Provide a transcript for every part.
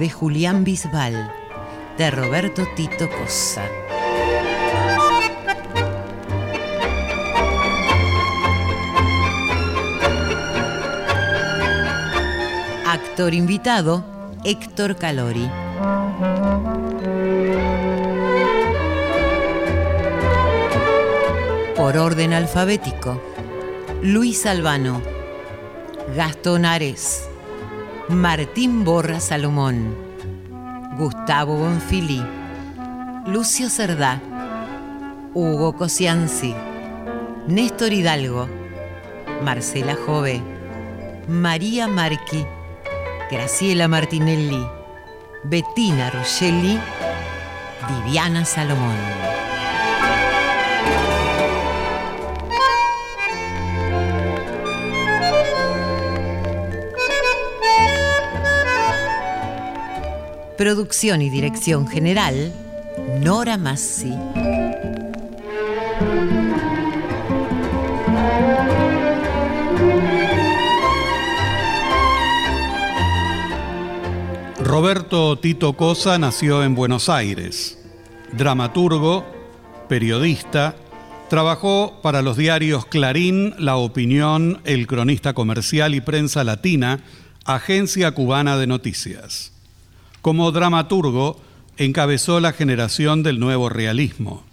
de Julián Bisbal, de Roberto Tito Cosa. Actor invitado, Héctor Calori. Por orden alfabético, Luis Albano, Gastón Ares. Martín Borra Salomón, Gustavo Bonfili, Lucio Cerdá, Hugo Cosianzi, Néstor Hidalgo, Marcela Jove, María Marqui, Graciela Martinelli, Bettina Rochelli, Viviana Salomón. Producción y dirección general, Nora Massi. Roberto Tito Cosa nació en Buenos Aires. Dramaturgo, periodista, trabajó para los diarios Clarín, La Opinión, El Cronista Comercial y Prensa Latina, Agencia Cubana de Noticias. Como dramaturgo, encabezó la generación del nuevo realismo.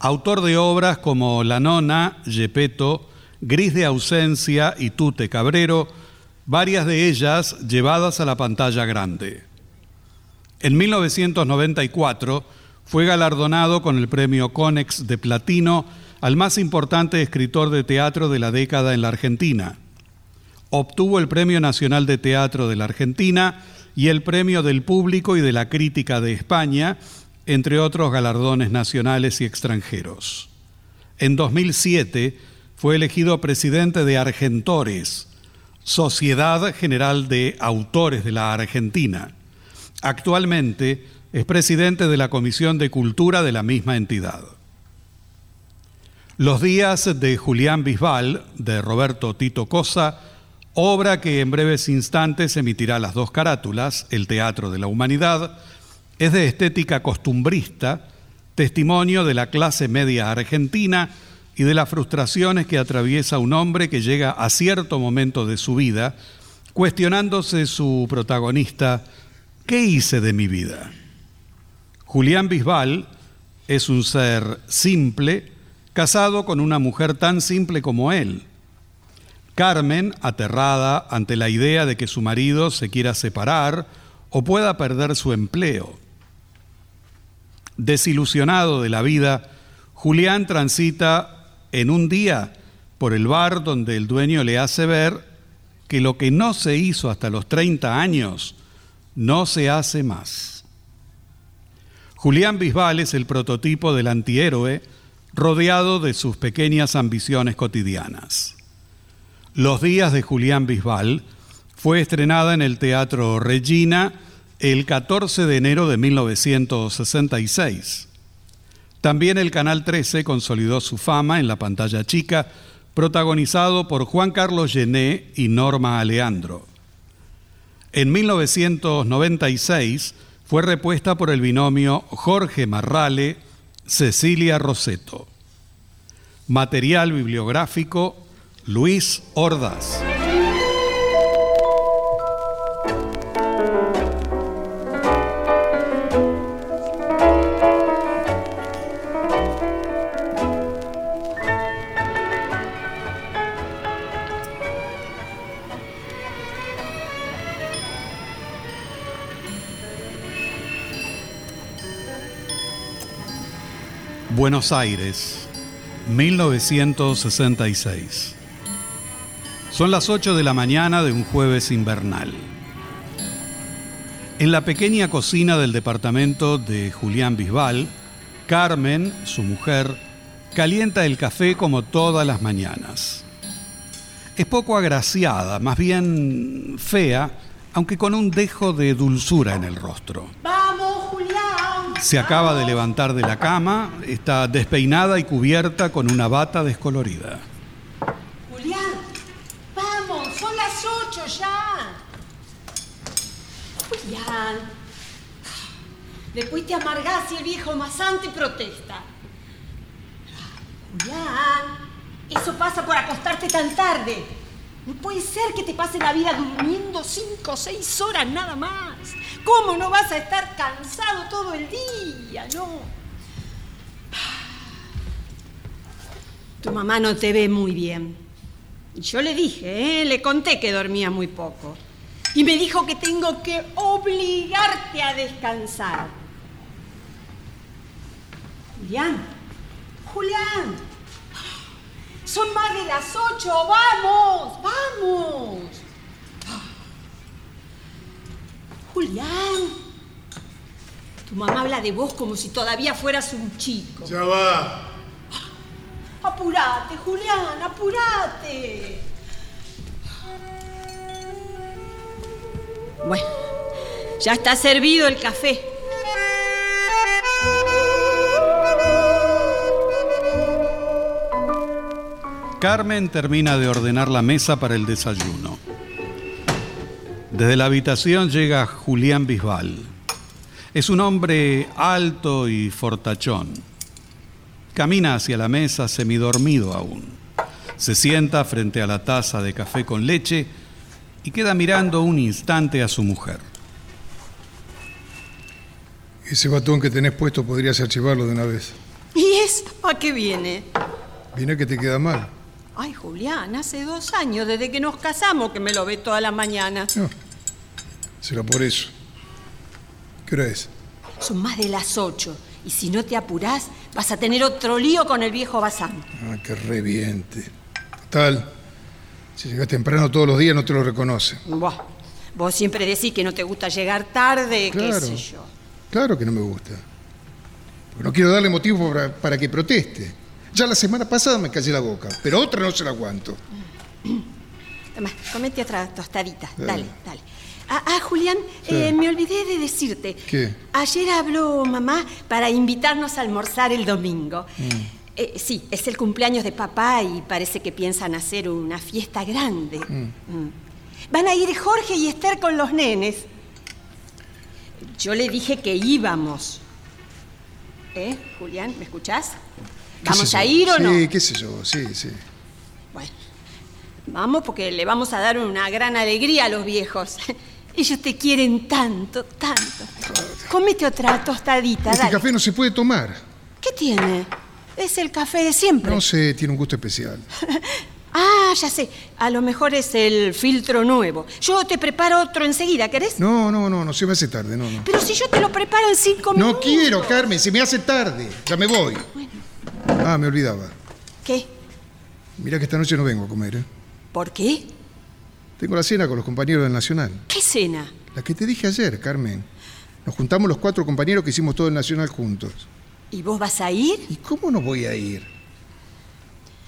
Autor de obras como La Nona, Gepetto, Gris de Ausencia y Tute Cabrero, varias de ellas llevadas a la pantalla grande. En 1994 fue galardonado con el premio Conex de Platino al más importante escritor de teatro de la década en la Argentina. Obtuvo el Premio Nacional de Teatro de la Argentina y el Premio del Público y de la Crítica de España, entre otros galardones nacionales y extranjeros. En 2007 fue elegido presidente de Argentores, Sociedad General de Autores de la Argentina. Actualmente es presidente de la Comisión de Cultura de la misma entidad. Los días de Julián Bisbal, de Roberto Tito Cosa, obra que en breves instantes emitirá las dos carátulas, El Teatro de la Humanidad, es de estética costumbrista, testimonio de la clase media argentina y de las frustraciones que atraviesa un hombre que llega a cierto momento de su vida, cuestionándose su protagonista, ¿qué hice de mi vida? Julián Bisbal es un ser simple, casado con una mujer tan simple como él. Carmen, aterrada ante la idea de que su marido se quiera separar o pueda perder su empleo. Desilusionado de la vida, Julián transita en un día por el bar donde el dueño le hace ver que lo que no se hizo hasta los 30 años no se hace más. Julián Bisbal es el prototipo del antihéroe rodeado de sus pequeñas ambiciones cotidianas. Los días de Julián Bisbal fue estrenada en el Teatro Regina el 14 de enero de 1966. También el Canal 13 consolidó su fama en la pantalla chica, protagonizado por Juan Carlos Gené y Norma Aleandro. En 1996 fue repuesta por el binomio Jorge Marrale, Cecilia Roseto. Material bibliográfico Luis Ordaz. Buenos Aires, 1966. Son las 8 de la mañana de un jueves invernal. En la pequeña cocina del departamento de Julián Bisbal, Carmen, su mujer, calienta el café como todas las mañanas. Es poco agraciada, más bien fea, aunque con un dejo de dulzura en el rostro. Se acaba de levantar de la cama, está despeinada y cubierta con una bata descolorida. Julián, vamos, son las ocho ya. Julián. Después te amargás si el viejo masante protesta. Julián, eso pasa por acostarte tan tarde. No puede ser que te pase la vida durmiendo cinco o seis horas nada más. ¿Cómo no vas a estar cansado todo el día? No. Tu mamá no te ve muy bien. Yo le dije, ¿eh? le conté que dormía muy poco. Y me dijo que tengo que obligarte a descansar. Julián, Julián, son más de las ocho, vamos, vamos. Julián, tu mamá habla de vos como si todavía fueras un chico. Ya va. Apúrate, Julián, apúrate. Bueno, ya está servido el café. Carmen termina de ordenar la mesa para el desayuno. Desde la habitación llega Julián Bisbal. Es un hombre alto y fortachón. Camina hacia la mesa semidormido aún. Se sienta frente a la taza de café con leche y queda mirando un instante a su mujer. Ese batón que tenés puesto podrías archivarlo de una vez. ¿Y eso a qué viene? Viene que te queda mal. Ay, Julián, hace dos años desde que nos casamos que me lo ve toda la mañana. No, será por eso. ¿Qué hora es? Son más de las ocho. Y si no te apurás, vas a tener otro lío con el viejo Bazán. Ah, que reviente. Total, si llegas temprano todos los días no te lo reconoce. Buah, vos siempre decís que no te gusta llegar tarde, qué Claro. sé yo. Claro que no me gusta. Porque no quiero darle motivo para, para que proteste. Ya la semana pasada me callé la boca, pero otra no se la aguanto. Toma, comete otra tostadita. Eh. Dale, dale. Ah, ah, Julián, Sí. eh, me olvidé de decirte. ¿Qué? Ayer habló mamá para invitarnos a almorzar el domingo. Mm. Eh, sí, es el cumpleaños de papá y parece que piensan hacer una fiesta grande. Mm. Van a ir Jorge y Esther con los nenes. Yo le dije que íbamos. ¿Eh, Julián? ¿Me escuchás? ¿Qué ¿Vamos sé a yo? ir o no? Sí, qué sé yo, sí, sí. Bueno, vamos porque le vamos a dar una gran alegría a los viejos. Ellos te quieren tanto, tanto. Cómete otra tostadita, Este dale. café no se puede tomar. ¿Qué tiene? Es el café de siempre. No sé, tiene un gusto especial. Ah, ya sé. A lo mejor es el filtro nuevo. Yo te preparo otro enseguida, ¿querés? No, no, no, no se me hace tarde, no, no. Pero si yo te lo preparo en cinco No minutos. quiero, Carmen, se me hace tarde. Ya me voy. Ah, me olvidaba. ¿Qué? Mira que esta noche no vengo a comer, ¿eh? ¿Por qué? Tengo la cena con los compañeros del Nacional. ¿Qué cena? La que te dije ayer, Carmen. Nos juntamos los cuatro compañeros que hicimos todo el Nacional juntos. ¿Y vos vas a ir? ¿Y cómo no voy a ir?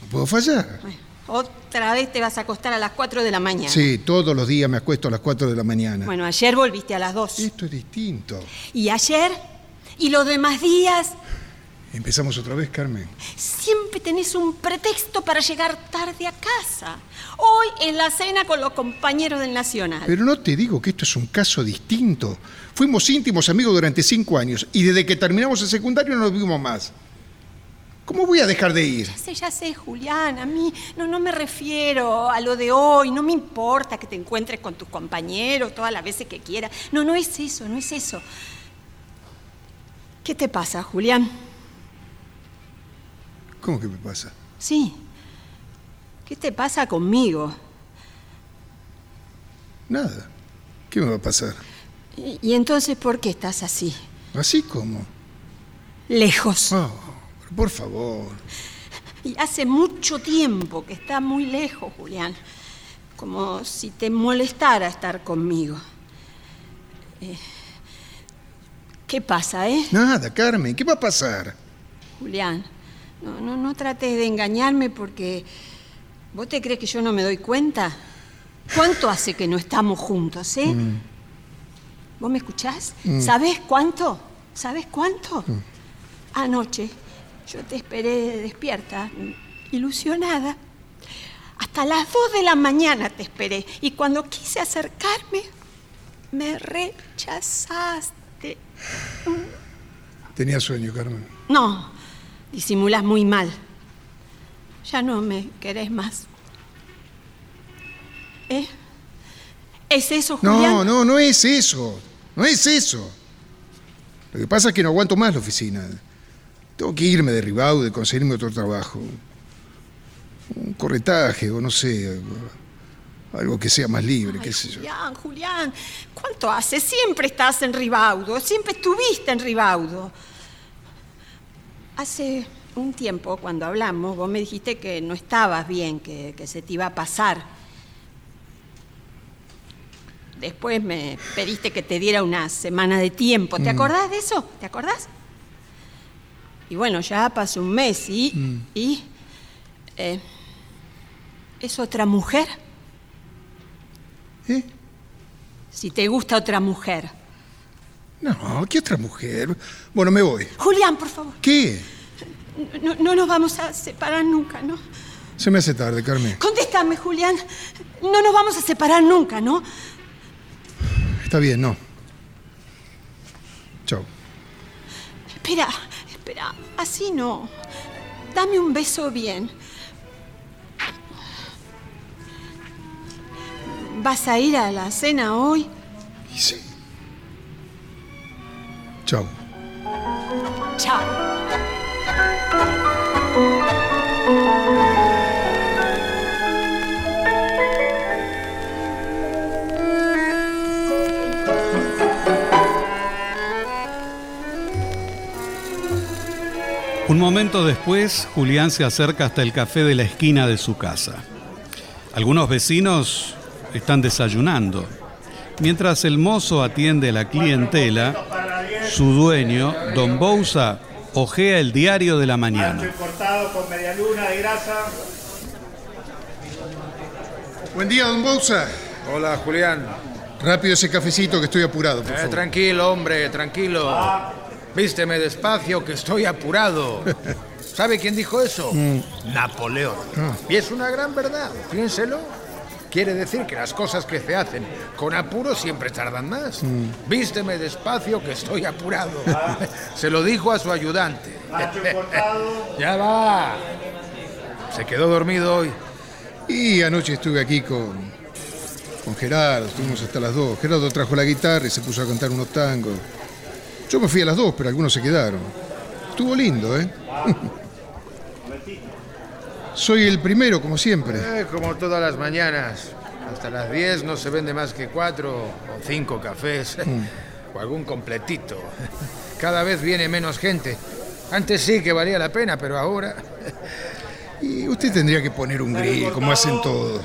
No puedo fallar. Bueno, otra vez te vas a acostar a las 4 de la mañana. Sí, todos los días me acuesto a las 4 de la mañana. Bueno, ayer volviste a las 2. Esto es distinto. ¿Y ayer? ¿Y los demás días? Empezamos otra vez, Carmen. Siempre tenés un pretexto para llegar tarde a casa. Hoy en la cena con los compañeros del Nacional. Pero no te digo que esto es un caso distinto. Fuimos íntimos amigos durante cinco años y desde que terminamos el secundario no nos vimos más. ¿Cómo voy a dejar de ir? Ya sé, ya sé, Julián, a mí no, no me refiero a lo de hoy, no me importa que te encuentres con tus compañeros todas las veces que quieras. No, no es eso, no es eso. ¿Qué te pasa, Julián? ¿Cómo que me pasa? Sí. ¿Qué te pasa conmigo? Nada. ¿Qué me va a pasar? ¿Y, y entonces por qué estás así? ¿Así como? Lejos. Oh, por favor. Y hace mucho tiempo que está muy lejos, Julián. Como si te molestara estar conmigo. Eh, ¿Qué pasa, eh? Nada, Carmen. ¿Qué va a pasar? Julián, no, no, no trates de engañarme porque... ¿Vos te crees que yo no me doy cuenta? ¿Cuánto hace que no estamos juntos, eh? ¿Vos me escuchás? ¿Sabés cuánto? ¿Sabés cuánto? Anoche yo te esperé despierta, ilusionada. Hasta las dos de la mañana te esperé. Y cuando quise acercarme, me rechazaste. Tenía sueño, Carmen. No, disimulas muy mal. Ya no me querés más. ¿Eh? ¿Es eso, Julián? No, no, no es eso. No es eso. Lo que pasa es que no aguanto más la oficina. Tengo que irme de Ribaude, conseguirme otro trabajo. Un corretaje o no sé, algo, que sea más libre, Ay, qué sé yo. Julián, Julián, ¿cuánto hace? Siempre estás en Ribaudo, siempre estuviste en Ribaudo. Hace un tiempo, cuando hablamos, vos me dijiste que no estabas bien, que, que se te iba a pasar. Después me pediste que te diera una semana de tiempo. Mm. ¿Te acordás de eso? ¿Te acordás? Y bueno, ya pasó un mes y... Mm. y eh, ¿Es otra mujer? ¿Eh? Si te gusta otra mujer. No, ¿qué otra mujer? Bueno, me voy. Julián, por favor. ¿Qué? No, no nos vamos a separar nunca, ¿no? Se me hace tarde, Carmen. Contéstame, Julián. No nos vamos a separar nunca, ¿no? Está bien, no. Chao. Espera, espera. Así no. Dame un beso bien. ¿Vas a ir a la cena hoy? Y sí. Chao. Chao. Un momento después, Julián se acerca hasta el café de la esquina de su casa. Algunos vecinos están desayunando. Mientras el mozo atiende a la clientela, su dueño, don Bouza, ojea el diario de la mañana. Buen día, don Bouza. Hola, Julián. Rápido ese cafecito que estoy apurado, por Eh, tranquilo, hombre, tranquilo. Vísteme despacio, que estoy apurado. ¿Sabe quién dijo eso? Napoleón. Ah. Y es una gran verdad, piénselo. Quiere decir que las cosas que se hacen con apuro siempre tardan más. Vísteme despacio que estoy apurado. Se lo dijo a su ayudante. Ya va. Se quedó dormido hoy. Y anoche estuve aquí con, con Gerardo, estuvimos hasta las dos. Gerardo trajo la guitarra y se puso a cantar unos tangos. Yo me fui a las dos, pero algunos se quedaron. Estuvo lindo, ¿eh? Soy el primero, como siempre. Eh, como todas las mañanas. Hasta las 10 no se vende más que cuatro o cinco cafés. O algún completito. Cada vez viene menos gente. Antes sí que valía la pena, pero ahora... Y usted tendría que poner un grill, como hacen todos.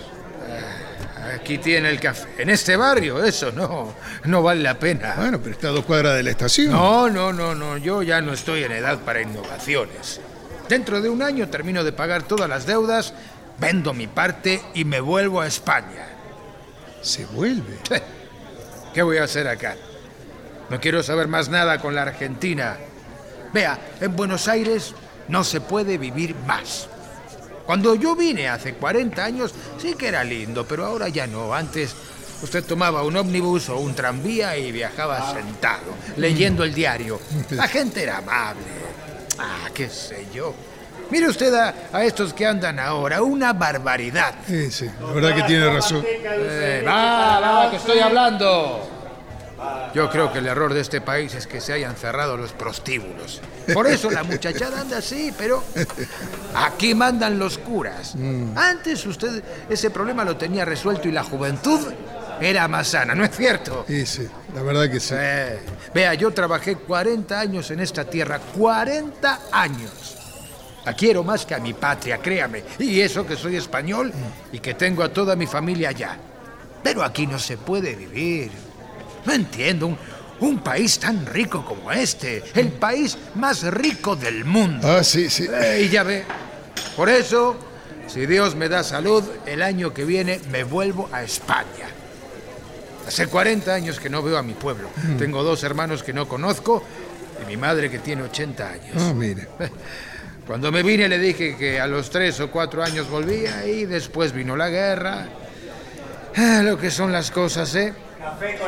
Aquí tiene el café. En este barrio, eso no, no vale la pena. Bueno, pero está a dos cuadras de la estación. No, no, no, no. Yo ya no estoy en edad para innovaciones. Dentro de un año termino de pagar todas las deudas, vendo mi parte y me vuelvo a España. Se vuelve. ¿Qué voy a hacer acá? No quiero saber más nada con la Argentina. Vea, en Buenos Aires no se puede vivir más. Cuando yo vine hace 40 años sí que era lindo, pero ahora ya no. Antes usted tomaba un ómnibus o un tranvía y viajaba sentado, leyendo el diario. La gente era amable. Ah, qué sé yo. Mire usted a, a estos que andan ahora, una barbaridad. Sí, sí, la verdad que tiene razón. Eh, va, va, que estoy hablando. Yo creo que el error de este país es que se hayan cerrado los prostíbulos. Por eso la muchachada anda así, pero aquí mandan los curas. Antes usted ese problema lo tenía resuelto y la juventud era más sana, ¿no es cierto? Sí, sí, la verdad que sí. Eh, vea, yo trabajé 40 años en esta tierra, 40 años. La quiero más que a mi patria, créame. Y eso que soy español y que tengo a toda mi familia allá. Pero aquí no se puede vivir. No entiendo, un, un país tan rico como este, el país más rico del mundo. Ah, sí, sí. Eh, y ya ve, por eso, si Dios me da salud, el año que viene me vuelvo a España. Hace 40 años que no veo a mi pueblo. Tengo dos hermanos que no conozco y mi madre que tiene 80 años. Ah, mire. Cuando me vine le dije que a los tres o cuatro años volvía y después vino la guerra. Ah, lo que son las cosas, ¿eh?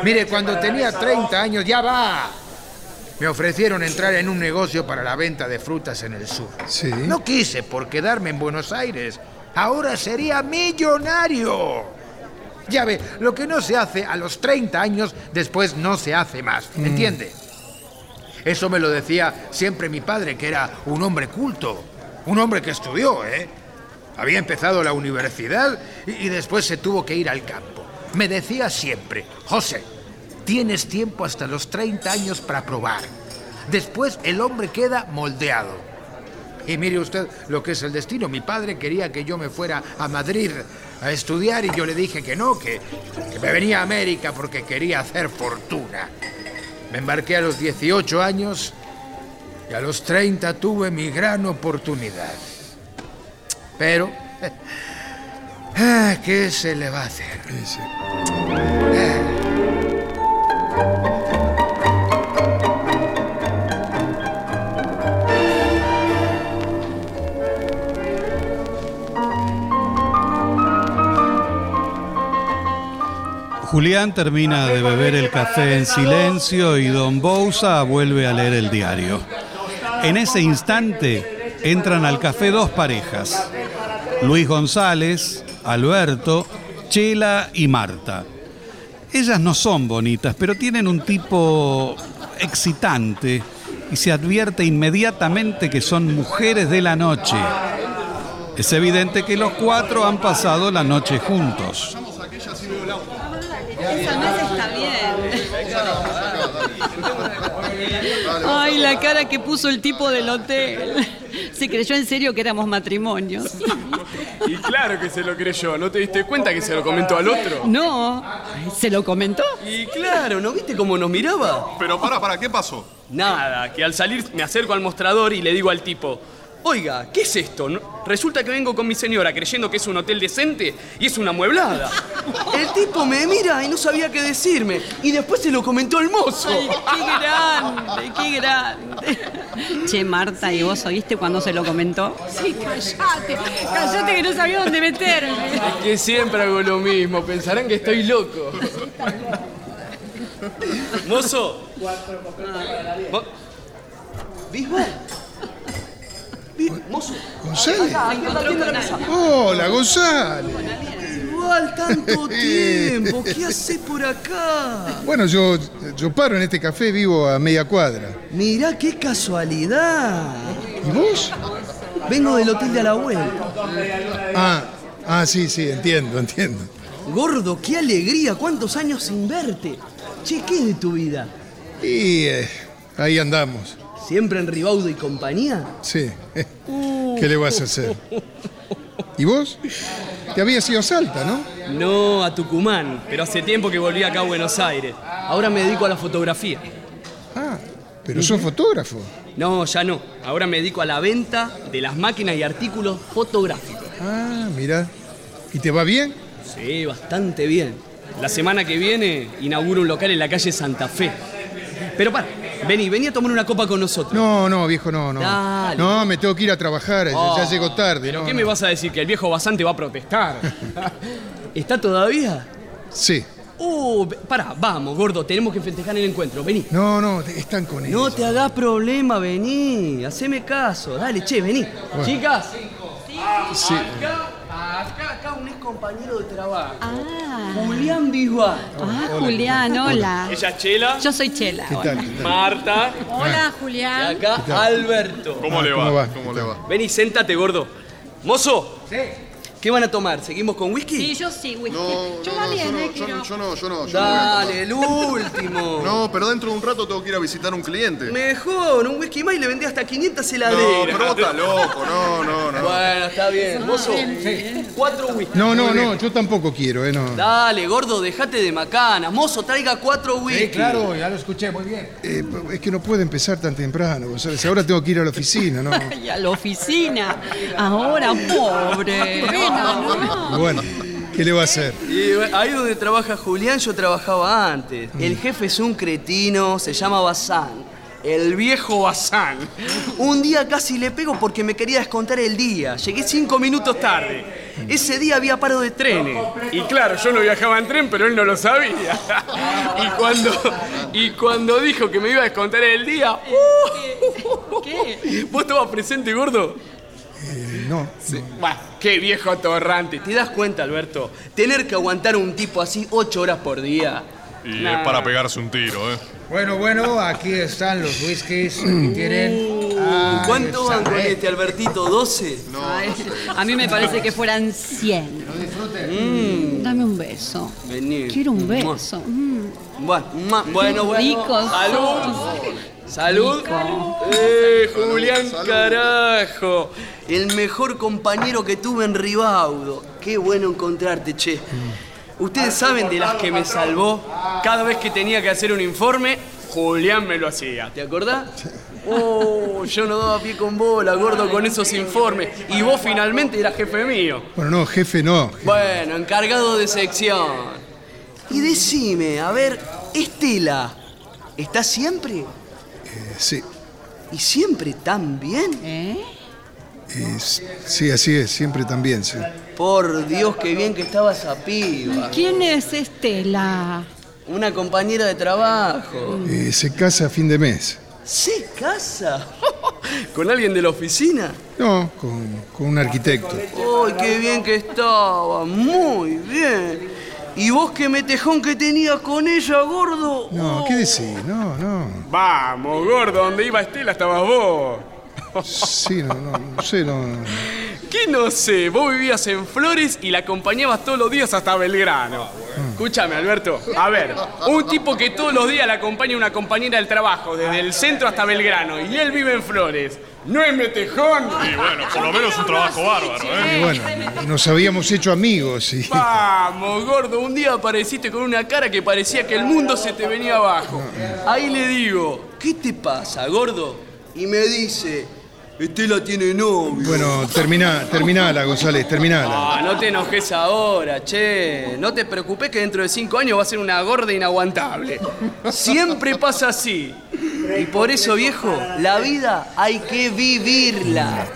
Mire, cuando tenía 30 años, ya va. Me ofrecieron entrar en un negocio para la venta de frutas en el sur. Sí. No quise por quedarme en Buenos Aires. Ahora sería millonario. Ya ve, lo que no se hace a los 30 años, después no se hace más. ¿Entiende? Eso me lo decía siempre mi padre, que era un hombre culto. Un hombre que estudió, ¿eh? Había empezado la universidad y, y después se tuvo que ir al campo. Me decía siempre, José, tienes tiempo hasta los 30 años para probar. Después el hombre queda moldeado. Y mire usted lo que es el destino. Mi padre quería que yo me fuera a Madrid a estudiar y yo le dije que no, que, me venía a América porque quería hacer fortuna. Me embarqué a los 18 años y a los 30 tuve mi gran oportunidad. Pero, ah, ¿qué se le va a hacer? Sí. Julián termina de beber el café en silencio y don Bouza vuelve a leer el diario. En ese instante entran al café dos parejas, Luis González, Alberto, Chela y Marta. Ellas no son bonitas, pero tienen un tipo excitante y se advierte inmediatamente que son mujeres de la noche. Es evidente que los cuatro han pasado la noche juntos. Esa mesa está bien. Ay, la cara que puso el tipo del hotel. Se creyó en serio que éramos matrimonios. Y claro que se lo creyó, ¿no te diste cuenta que se lo comentó al otro? No, ¿se lo comentó? Y claro, ¿no viste cómo nos miraba? Pero para, para, ¿qué pasó? Nada, que al salir me acerco al mostrador y le digo al tipo, Oiga, ¿qué es esto? No- Resulta que vengo con mi señora creyendo que es un hotel decente y es una mueblada. El tipo me mira y no sabía qué decirme. Y después se lo comentó el mozo. Ay, qué grande, qué grande. Che, Marta, ¿y vos oíste cuando se lo comentó? Sí, cállate. Cállate que no sabía dónde meterme. Es que siempre hago lo mismo. Pensarán que estoy loco. Mozo. Mo- ¿Bisbal? Bi- Mozo. ¿González? Hola, González. Igual tanto tiempo. ¿Qué haces por acá? Bueno, yo, yo paro en este café, vivo a media cuadra. Mirá qué casualidad. ¿Y vos? Vengo del hotel de la vuelta. Ah, ah, sí, sí, entiendo, entiendo. Gordo, qué alegría, cuántos años sin verte. Che, ¿qué es de tu vida? Y eh, ahí andamos. ¿Siempre en Ribaudo y compañía? Sí. ¿Qué le vas a hacer? ¿Y vos? Te habías ido a Salta, ¿no? No, a Tucumán, pero hace tiempo que volví acá a Buenos Aires. Ahora me dedico a la fotografía. Ah, pero sos fotógrafo. No, ya no. Ahora me dedico a la venta de las máquinas y artículos fotográficos. Ah, mira. ¿Y te va bien? Sí, bastante bien. La semana que viene inauguro un local en la calle Santa Fe. Pero para, vení, vení a tomar una copa con nosotros. No, no, viejo, no, no. Dale. No, me tengo que ir a trabajar, ya- Oh, ya llego tarde. ¿Pero no, qué no. me vas a decir? ¿Que el viejo basante va a protestar? ¿Está todavía? Sí. Uh, pará, vamos, gordo, tenemos que festejar el encuentro. Vení. No, no, están con él. No te hagas problema, vení. Haceme caso. Dale, che, vení. Chicas, Sí. Acá, acá, compañero de trabajo. Julián Bisbal. Ah, Julián, hola. ella es Chela, Yo soy Chela. ¿Qué hola. tal? ¿Qué tal? Marta Hola, y Julián. acá Alberto. ¿Cómo le va? ¿cómo va? ¿Cómo le va? Vení, sentate, gordo. Mozo. ¿Qué van a tomar? ¿Seguimos con whisky? Sí, yo sí, whisky. No, yo no, no, también, yo no, eh, yo no, yo no, yo no, yo no voy a Dale, el último. No, pero dentro de un rato tengo que ir a visitar a un cliente. Mejor, un whisky más y le vendí hasta 500 No, heladeras. pero vos estás loco, no, no, no. Bueno, está bien. Mozo, cuatro whisky. No, no, no, yo tampoco quiero, ¿eh? No. Dale, gordo, dejate de macana. Mozo, traiga cuatro whisky. ya lo escuché muy bien. Eh, es que no puede empezar tan temprano, González. Ahora tengo que ir a la oficina, ¿no? Y a la oficina. Ahora, pobre. Bueno, ¿qué le va a hacer? Y ahí donde trabaja Julián yo trabajaba antes. El jefe es un cretino, se llama Bazán. El viejo Bazán. Un día casi le pego porque me quería descontar el día. Llegué cinco minutos tarde. Ese día había paro de trenes. Y claro, yo no viajaba en tren, pero él no lo sabía. Y cuando, y cuando dijo que me iba a descontar el día. ¡uh! ¿Qué? ¿Vos estabas presente, gordo? Eh, no. no. Bah, qué viejo torrante. ¿Te das cuenta, Alberto? Tener que aguantar a un tipo así ocho horas por día. Y es para pegarse un tiro, ¿eh? Bueno, bueno, aquí están los whiskies. Aquí tienen. Ah, ¿Cuánto van con este, Albertito? ¿12? Ay, a mí me parece que fueran 100. Dame un beso. Vení. Quiero un beso. Mm. Bueno, bueno, bueno. Ricos. ¡Salud! ¡Salud! ¡Eh, Julián, Salud. carajo! El mejor compañero que tuve en Ribaudo. Qué bueno encontrarte, che. Ustedes saben de las que me salvó. Cada vez que tenía que hacer un informe, Julián me lo hacía. ¿Te acordás? Oh, yo no daba pie con bola, gordo, con esos informes. Y vos finalmente eras jefe mío. Bueno, no, jefe, no. Bueno, encargado de sección. Y decime, a ver, Estela, ¿está siempre? Sí, ¿Y siempre tan bien? ¿Eh? sí, así es, siempre también, sí. Por Dios, qué bien que estaba esa piba. ¿Quién es Estela? Una compañera de trabajo. Eh, se casa a fin de mes. ¿Se casa? ¿Con alguien de la oficina? No, con, con un arquitecto. ¡Ay, qué bien que estaba! Muy bien. ¿Y vos qué metejón que tenías con ella, gordo? No, ¿qué decís? No, no. Vamos, gordo, donde iba Estela estabas vos. Sí, no, no, no sé, no. no. ¿Qué no sé? Vos vivías en Flores y la acompañabas todos los días hasta Belgrano. Escúchame, Alberto. A ver, un tipo que todos los días le acompaña a una compañera del trabajo, desde el centro hasta Belgrano, y él vive en Flores. ¿No es metejón? Y bueno, por lo menos un trabajo bárbaro, ¿eh? Y bueno, nos habíamos hecho amigos y. Vamos, gordo, un día apareciste con una cara que parecía que el mundo se te venía abajo. Ahí le digo, ¿qué te pasa, gordo? Y me dice, Estela tiene novio. Bueno, termina, terminala, González, terminala. Ah, no te enojes ahora, che. No te preocupes que dentro de cinco años va a ser una gorda inaguantable. Siempre pasa así. Y por eso, viejo, la vida hay que vivirla.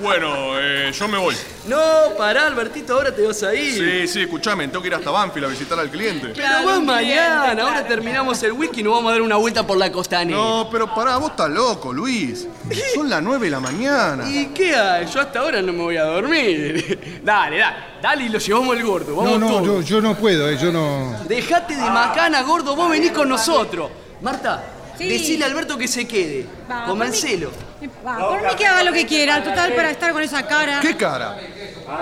Bueno, eh, yo me voy. No, pará, Albertito, ahora te vas a ir. Sí, sí, escuchame, tengo que ir hasta Banfield a visitar al cliente. Pero vos mañana, ahora terminamos el whisky y nos vamos a dar una vuelta por la costanera. No, pero pará, vos estás loco, Luis. Son las 9 de la mañana. ¿Y qué hay? Yo hasta ahora no me voy a dormir. dale, dale, dale y lo llevamos al gordo. Vamos No, no, todos. yo, yo no puedo, eh, yo no. Dejate de macana, gordo, vos venís con nosotros. Marta, Sí. decile a Alberto que se quede. Va, Convencelo. Va, por mí que haga lo que quiera, total para estar con esa cara. ¿Qué cara?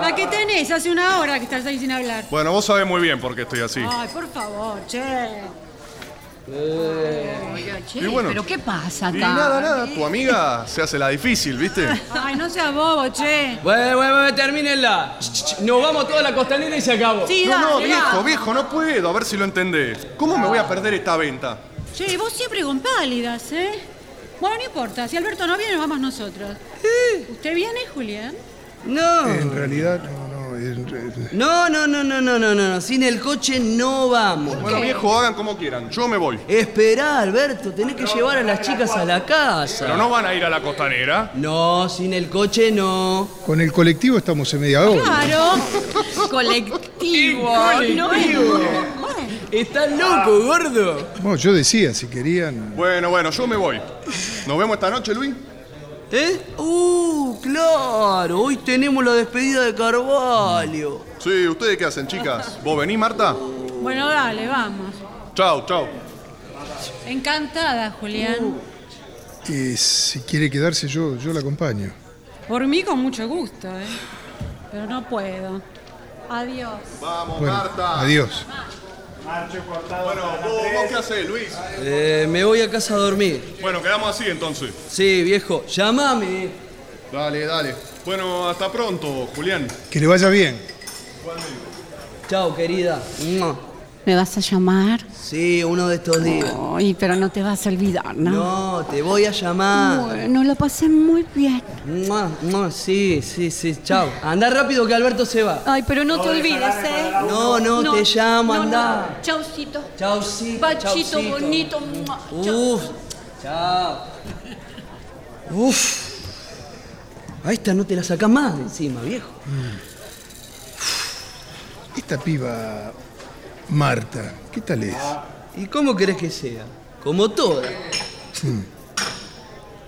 La que tenés, hace una hora que estás ahí sin hablar. Bueno, vos sabés muy bien por qué estoy así. Ay, por favor, che. Oiga, che, Y bueno. pero ¿qué pasa acá? Y nada, nada, tu amiga se hace la difícil, ¿viste? Ay, no seas bobo, che. Bueno, bueno, bueno, termínenla. Ch, ch, ch, Nos vamos toda la costanera y se acabó. Sí, No, no, dale, viejo, va. viejo, no puedo, a ver si lo entendés. ¿Cómo me voy a perder esta venta? Che, vos siempre con pálidas, ¿eh? Bueno, no importa, si Alberto no viene, vamos nosotros. ¿Usted viene, Julián? No. En realidad, no, no. No, no, no, no, no, no, no. Sin el coche no vamos. Bueno, viejo, hagan como quieran, yo me voy. Esperá, Alberto, tenés que llevar a las chicas a la casa. Pero no van a ir a la costanera. No, sin el coche no. Con el colectivo estamos en media hora. Claro. Colectivo. ¿no? ¿Estás loco, gordo? Bueno, yo decía, si querían. Bueno, bueno, yo me voy. ¿Nos vemos esta noche, Luis? ¿Eh? Uh, claro. Hoy tenemos la despedida de Carvalho. Sí, ¿ustedes qué hacen, chicas? ¿Vos venís, Marta? Bueno, dale, vamos. Chau, chau. Encantada, Julián. eh, si quiere quedarse, yo, yo la acompaño. Por mí con mucho gusto, ¿eh? Pero no puedo. Adiós. Vamos, Bueno, Marta. adiós. Bueno, ¿vos, vos qué hacés, Luis? Eh, me voy a casa a dormir. Bueno, quedamos así entonces. Sí, viejo, llámame. Dale, dale. Bueno, hasta pronto, Julián. Que le vaya bien. Chao, querida. ¿Me vas a llamar? Sí, uno de estos días. Ay, pero no te vas a olvidar, ¿no? No, te voy a llamar. Bueno, lo pasé muy bien. Mua, mua, Sí, sí, sí. Chao. Anda rápido que Alberto se va. Ay, pero no te olvides, ¿eh? No, no, te llamo, no, anda. no. Chaucito. Chaucito. Pachito chaucito. bonito. Mua. Chau. Uf. Chao. Uf. A esta no te la sacás más de encima, viejo. Esta piba, Marta, ¿qué tal es? ¿Y cómo querés que sea? Como toda.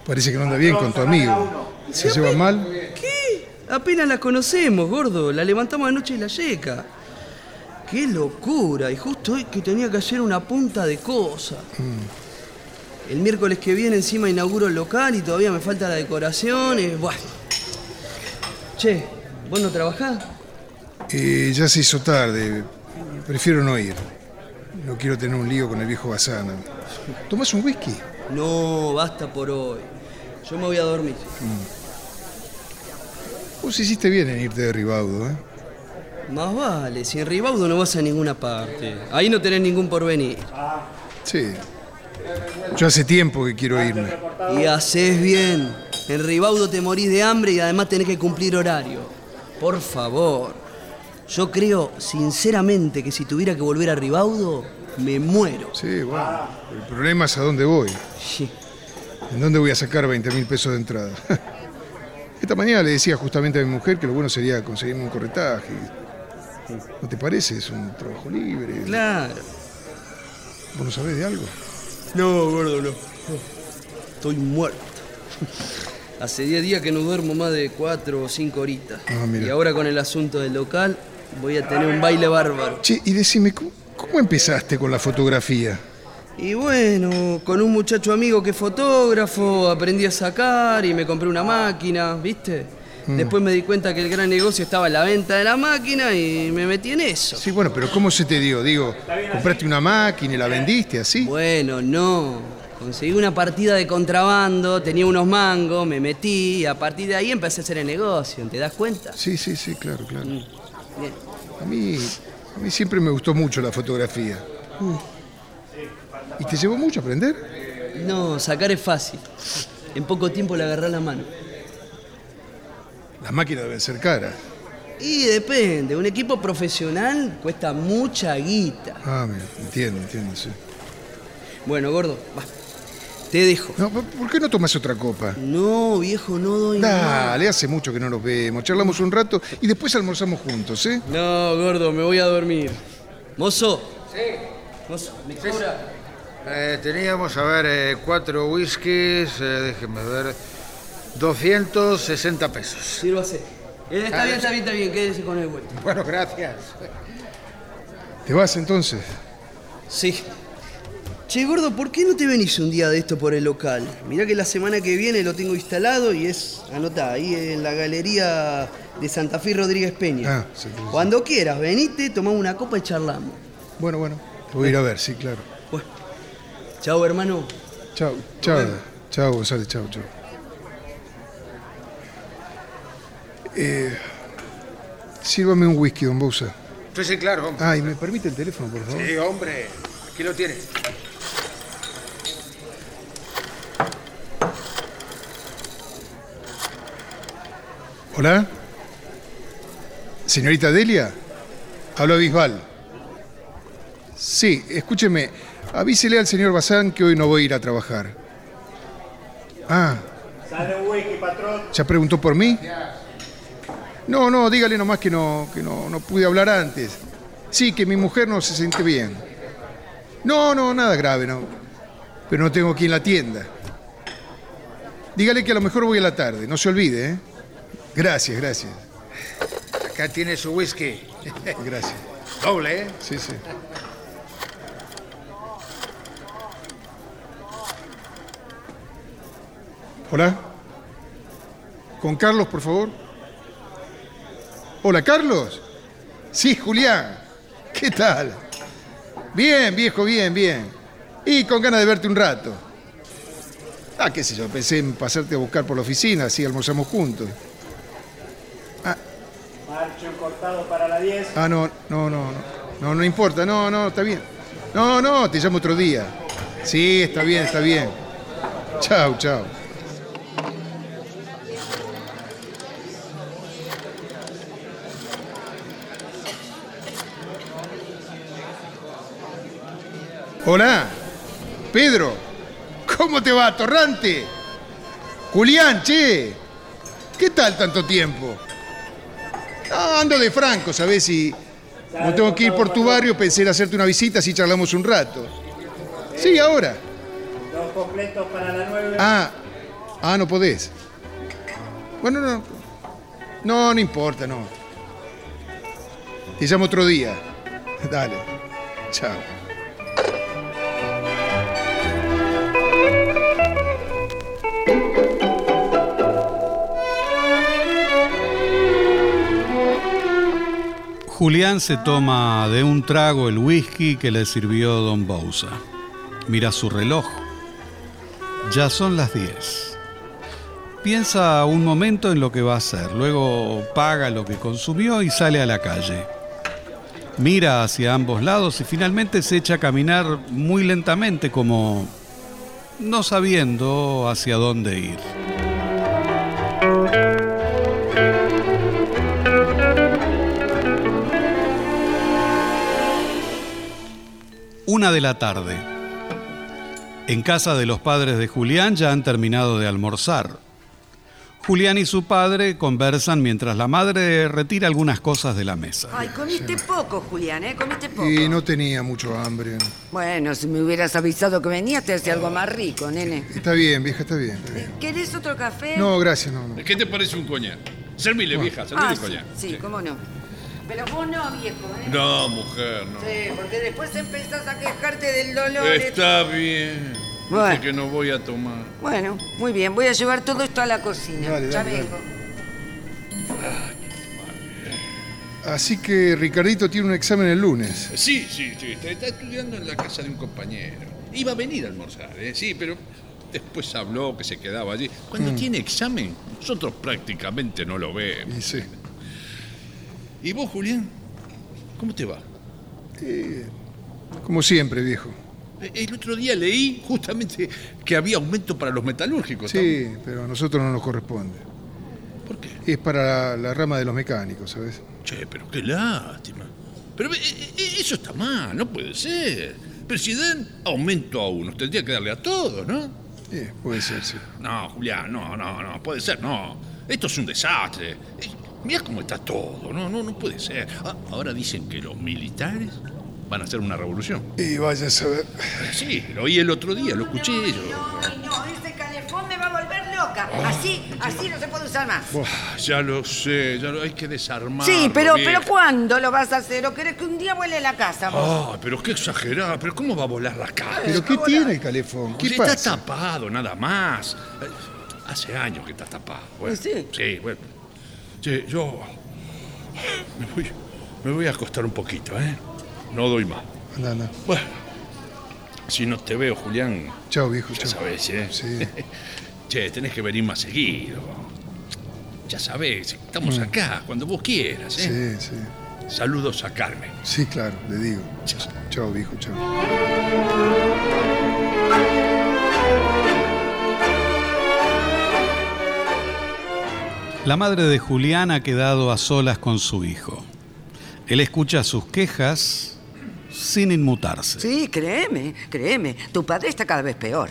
Parece que no anda bien con tu amigo. ¿Se lleva mal? ¿Qué? Apenas la conocemos, gordo. La levantamos anoche y la yeca. ¡Qué locura! Y justo hoy que tenía que hacer una punta de cosas. El miércoles que viene encima inauguro el local y todavía me falta la decoración. y bueno. Che, ¿vos no trabajás? Eh, ya se hizo tarde. Prefiero no ir. No quiero tener un lío con el viejo Bazana. ¿Tomás un whisky? No, basta por hoy. Yo me voy a dormir. Vos hiciste bien en irte de Ribaudo, ¿eh? Más vale, si en Ribaudo no vas a ninguna parte. Ahí no tenés ningún porvenir. Sí. Yo hace tiempo que quiero irme. Y haces bien. En Ribaudo te morís de hambre y además tenés que cumplir horario. Por favor. Yo creo, sinceramente, que si tuviera que volver a Ribaudo, me muero. Sí, bueno. El problema es a dónde voy. Sí. ¿En dónde voy a sacar 20 mil pesos de entrada? Esta mañana le decía justamente a mi mujer que lo bueno sería conseguirme un corretaje. ¿No te parece? Es un trabajo libre. Claro. ¿Vos no sabés de algo? No, gordo, no. Estoy muerto. Hace 10 días que no duermo más de 4 o 5 horitas. Ah, mira. y ahora con el asunto del local voy a tener un baile bárbaro. Che, y decime, ¿cómo, cómo empezaste con la fotografía? Y bueno, con un muchacho amigo que es fotógrafo, aprendí a sacar y me compré una máquina, ¿viste? Mm. Después me di cuenta que el gran negocio estaba en la venta de la máquina y me metí en eso. Sí, bueno, pero ¿cómo se te dio? Digo, compraste una máquina y la vendiste así. Bueno, no. Conseguí una partida de contrabando, tenía unos mangos, me metí y a partir de ahí empecé a hacer el negocio, ¿te das cuenta? Sí, sí, sí, claro, claro. Bien. A mí, a mí siempre me gustó mucho la fotografía. ¿Y te llevó mucho aprender? No, sacar es fácil. En poco tiempo le agarrás la mano. Las máquinas deben ser caras. Y depende, un equipo profesional cuesta mucha guita. Ah, mira, entiendo, entiendo, sí. Bueno, gordo, va. Te dejo. No, ¿Por qué no tomas otra copa? No, viejo, no doy nada. Dale, hace mucho que no nos vemos. Charlamos un rato y después almorzamos juntos, ¿eh? No, gordo, me voy a dormir. Mozo. Sí. Mozo, ¿me cobra? Eh, teníamos, a ver, eh, cuatro whiskies, eh, déjenme ver, 260 pesos. Sírvase. Eh, está bien, está bien, está bien, quédese con el vuelto. Bueno, gracias. ¿Te vas entonces? Sí. Che, gordo, ¿por qué no te venís un día de esto por el local? Mirá que la semana que viene lo tengo instalado y es, anotá, ahí en la galería de Santa Fe y Rodríguez Peña. Ah, sí, sí, sí. Cuando quieras, venite, tomamos una copa y charlamos. Bueno, bueno. Te voy a ir a ver, sí, claro. Bueno. Chao, hermano. Chao, chao. Chao, González, chao, chao. Eh, sírvame un whisky, don Bousa. Sí, sí, claro, hombre. Ah, ¿y me permite el teléfono, por favor? Sí, hombre, aquí lo tiene. ¿Hola? ¿Señorita Delia? Hablo Bisbal. Sí, escúcheme. Avísele al señor Bazán que hoy no voy a ir a trabajar. Ah. ¿ya preguntó por mí? No, no, dígale nomás que no, que no, no pude hablar antes. Sí, que mi mujer no se siente bien. No, no, nada grave, no. Pero no tengo aquí en la tienda. Dígale que a lo mejor voy a la tarde, no se olvide, ¿eh? Gracias, gracias. Acá tiene su whisky. Gracias. Doble, ¿eh? Sí, sí. Hola. Con Carlos, por favor. Hola, Carlos. Sí, Julián. ¿Qué tal? Bien, viejo, bien, bien. Y con ganas de verte un rato. Ah, qué sé yo, pensé en pasarte a buscar por la oficina, así almorzamos juntos. Marcho cortado para la 10. Ah, no, no, no, no. No, no importa, no, no, está bien. No, no, te llamo otro día. Sí, está bien, está bien. Chao, chao. Hola, Pedro. ¿Cómo te va, Torrante? Julián, che. ¿Qué tal tanto tiempo? Ah, ando de franco, ¿sabes? Y como tengo que ir por tu barrio, pensé en hacerte una visita, así charlamos un rato. Sí, ahora. Dos completos para la 9. Ah, ah, no podés. Bueno, no. No, no importa, no. Te llamo otro día. Dale. Chao. Julián se toma de un trago el whisky que le sirvió don Bousa. Mira su reloj. Ya son las 10. Piensa un momento en lo que va a hacer, luego paga lo que consumió y sale a la calle. Mira hacia ambos lados y finalmente se echa a caminar muy lentamente como no sabiendo hacia dónde ir. Una de la tarde. En casa de los padres de Julián ya han terminado de almorzar. Julián y su padre conversan mientras la madre retira algunas cosas de la mesa. Ay, comiste poco, Julián, ¿eh? Comiste poco. Y no tenía mucho hambre. Bueno, si me hubieras avisado que venías, te hacía algo más rico, nene. Está bien, vieja, está bien. está bien. ¿Querés otro café? No, gracias, no. no. ¿Qué te parece un coñac? Servile, vieja, servile Ah, sí, coñac. sí, cómo no. Pero vos no, viejo, ¿eh? No, mujer, no. Sí, porque después empezás a quejarte del dolor. Está bien. Bueno. Dice que no voy a tomar. Bueno, muy bien, voy a llevar todo esto a la cocina. Dale, ya dale, vengo. Así que Ricardito tiene un examen el lunes. Sí, sí, sí. Está, está estudiando en la casa de un compañero. Iba a venir a almorzar, ¿eh? Sí, pero después habló que se quedaba allí. Cuando Mm. tiene examen, nosotros prácticamente no lo vemos. Y sí. ¿Y vos, Julián? ¿Cómo te va? Eh, como siempre, viejo. Eh, El otro día leí justamente que había aumento para los metalúrgicos. Sí, pero a nosotros no nos corresponde. ¿Por qué? Es para la, la rama de los mecánicos, ¿sabes? Che, pero qué lástima. Pero eh, eh, eso está mal, no puede ser. Pero si dan aumento a unos, tendría que darle a todos, ¿no? Sí, puede ser, sí. No, Julián, no, no, no, puede ser, no. Esto es un desastre. Mirá cómo está todo, no, no, no puede ser. Ah, ahora dicen que los militares van a hacer una revolución. Y vaya a saber. Sí, lo oí el otro día, lo escuché yo. Ay, no, ese calefón me va a volver loca. Así, así no se puede usar más. Ah, Ya lo sé, ya lo hay que desarmar. Sí, pero, pero ¿cuándo lo vas a hacer? ¿O querés que un día vuele la casa vos? Ah, pero qué exagerada, pero ¿cómo va a volar la casa? ¿Pero qué tiene el calefón? ¿Qué Si pasa? Está tapado, nada más. Eh, Hace años que está tapado. Bueno, ¿Sí? Sí, bueno. Che, yo me voy, me voy a acostar un poquito, ¿eh? No doy más. Anda, anda. Bueno, si no te veo, Julián, Chao, viejo, ya chao. sabes, ¿eh? Sí. che, tenés que venir más seguido. Ya sabés, estamos Mm. acá, cuando vos quieras, ¿eh? Sí, sí. Saludos a Carmen. Sí, claro, le digo. Chao, viejo, chao. La madre de Julián ha quedado a solas con su hijo. Él escucha sus quejas sin inmutarse. Sí, créeme, créeme. Tu padre está cada vez peor.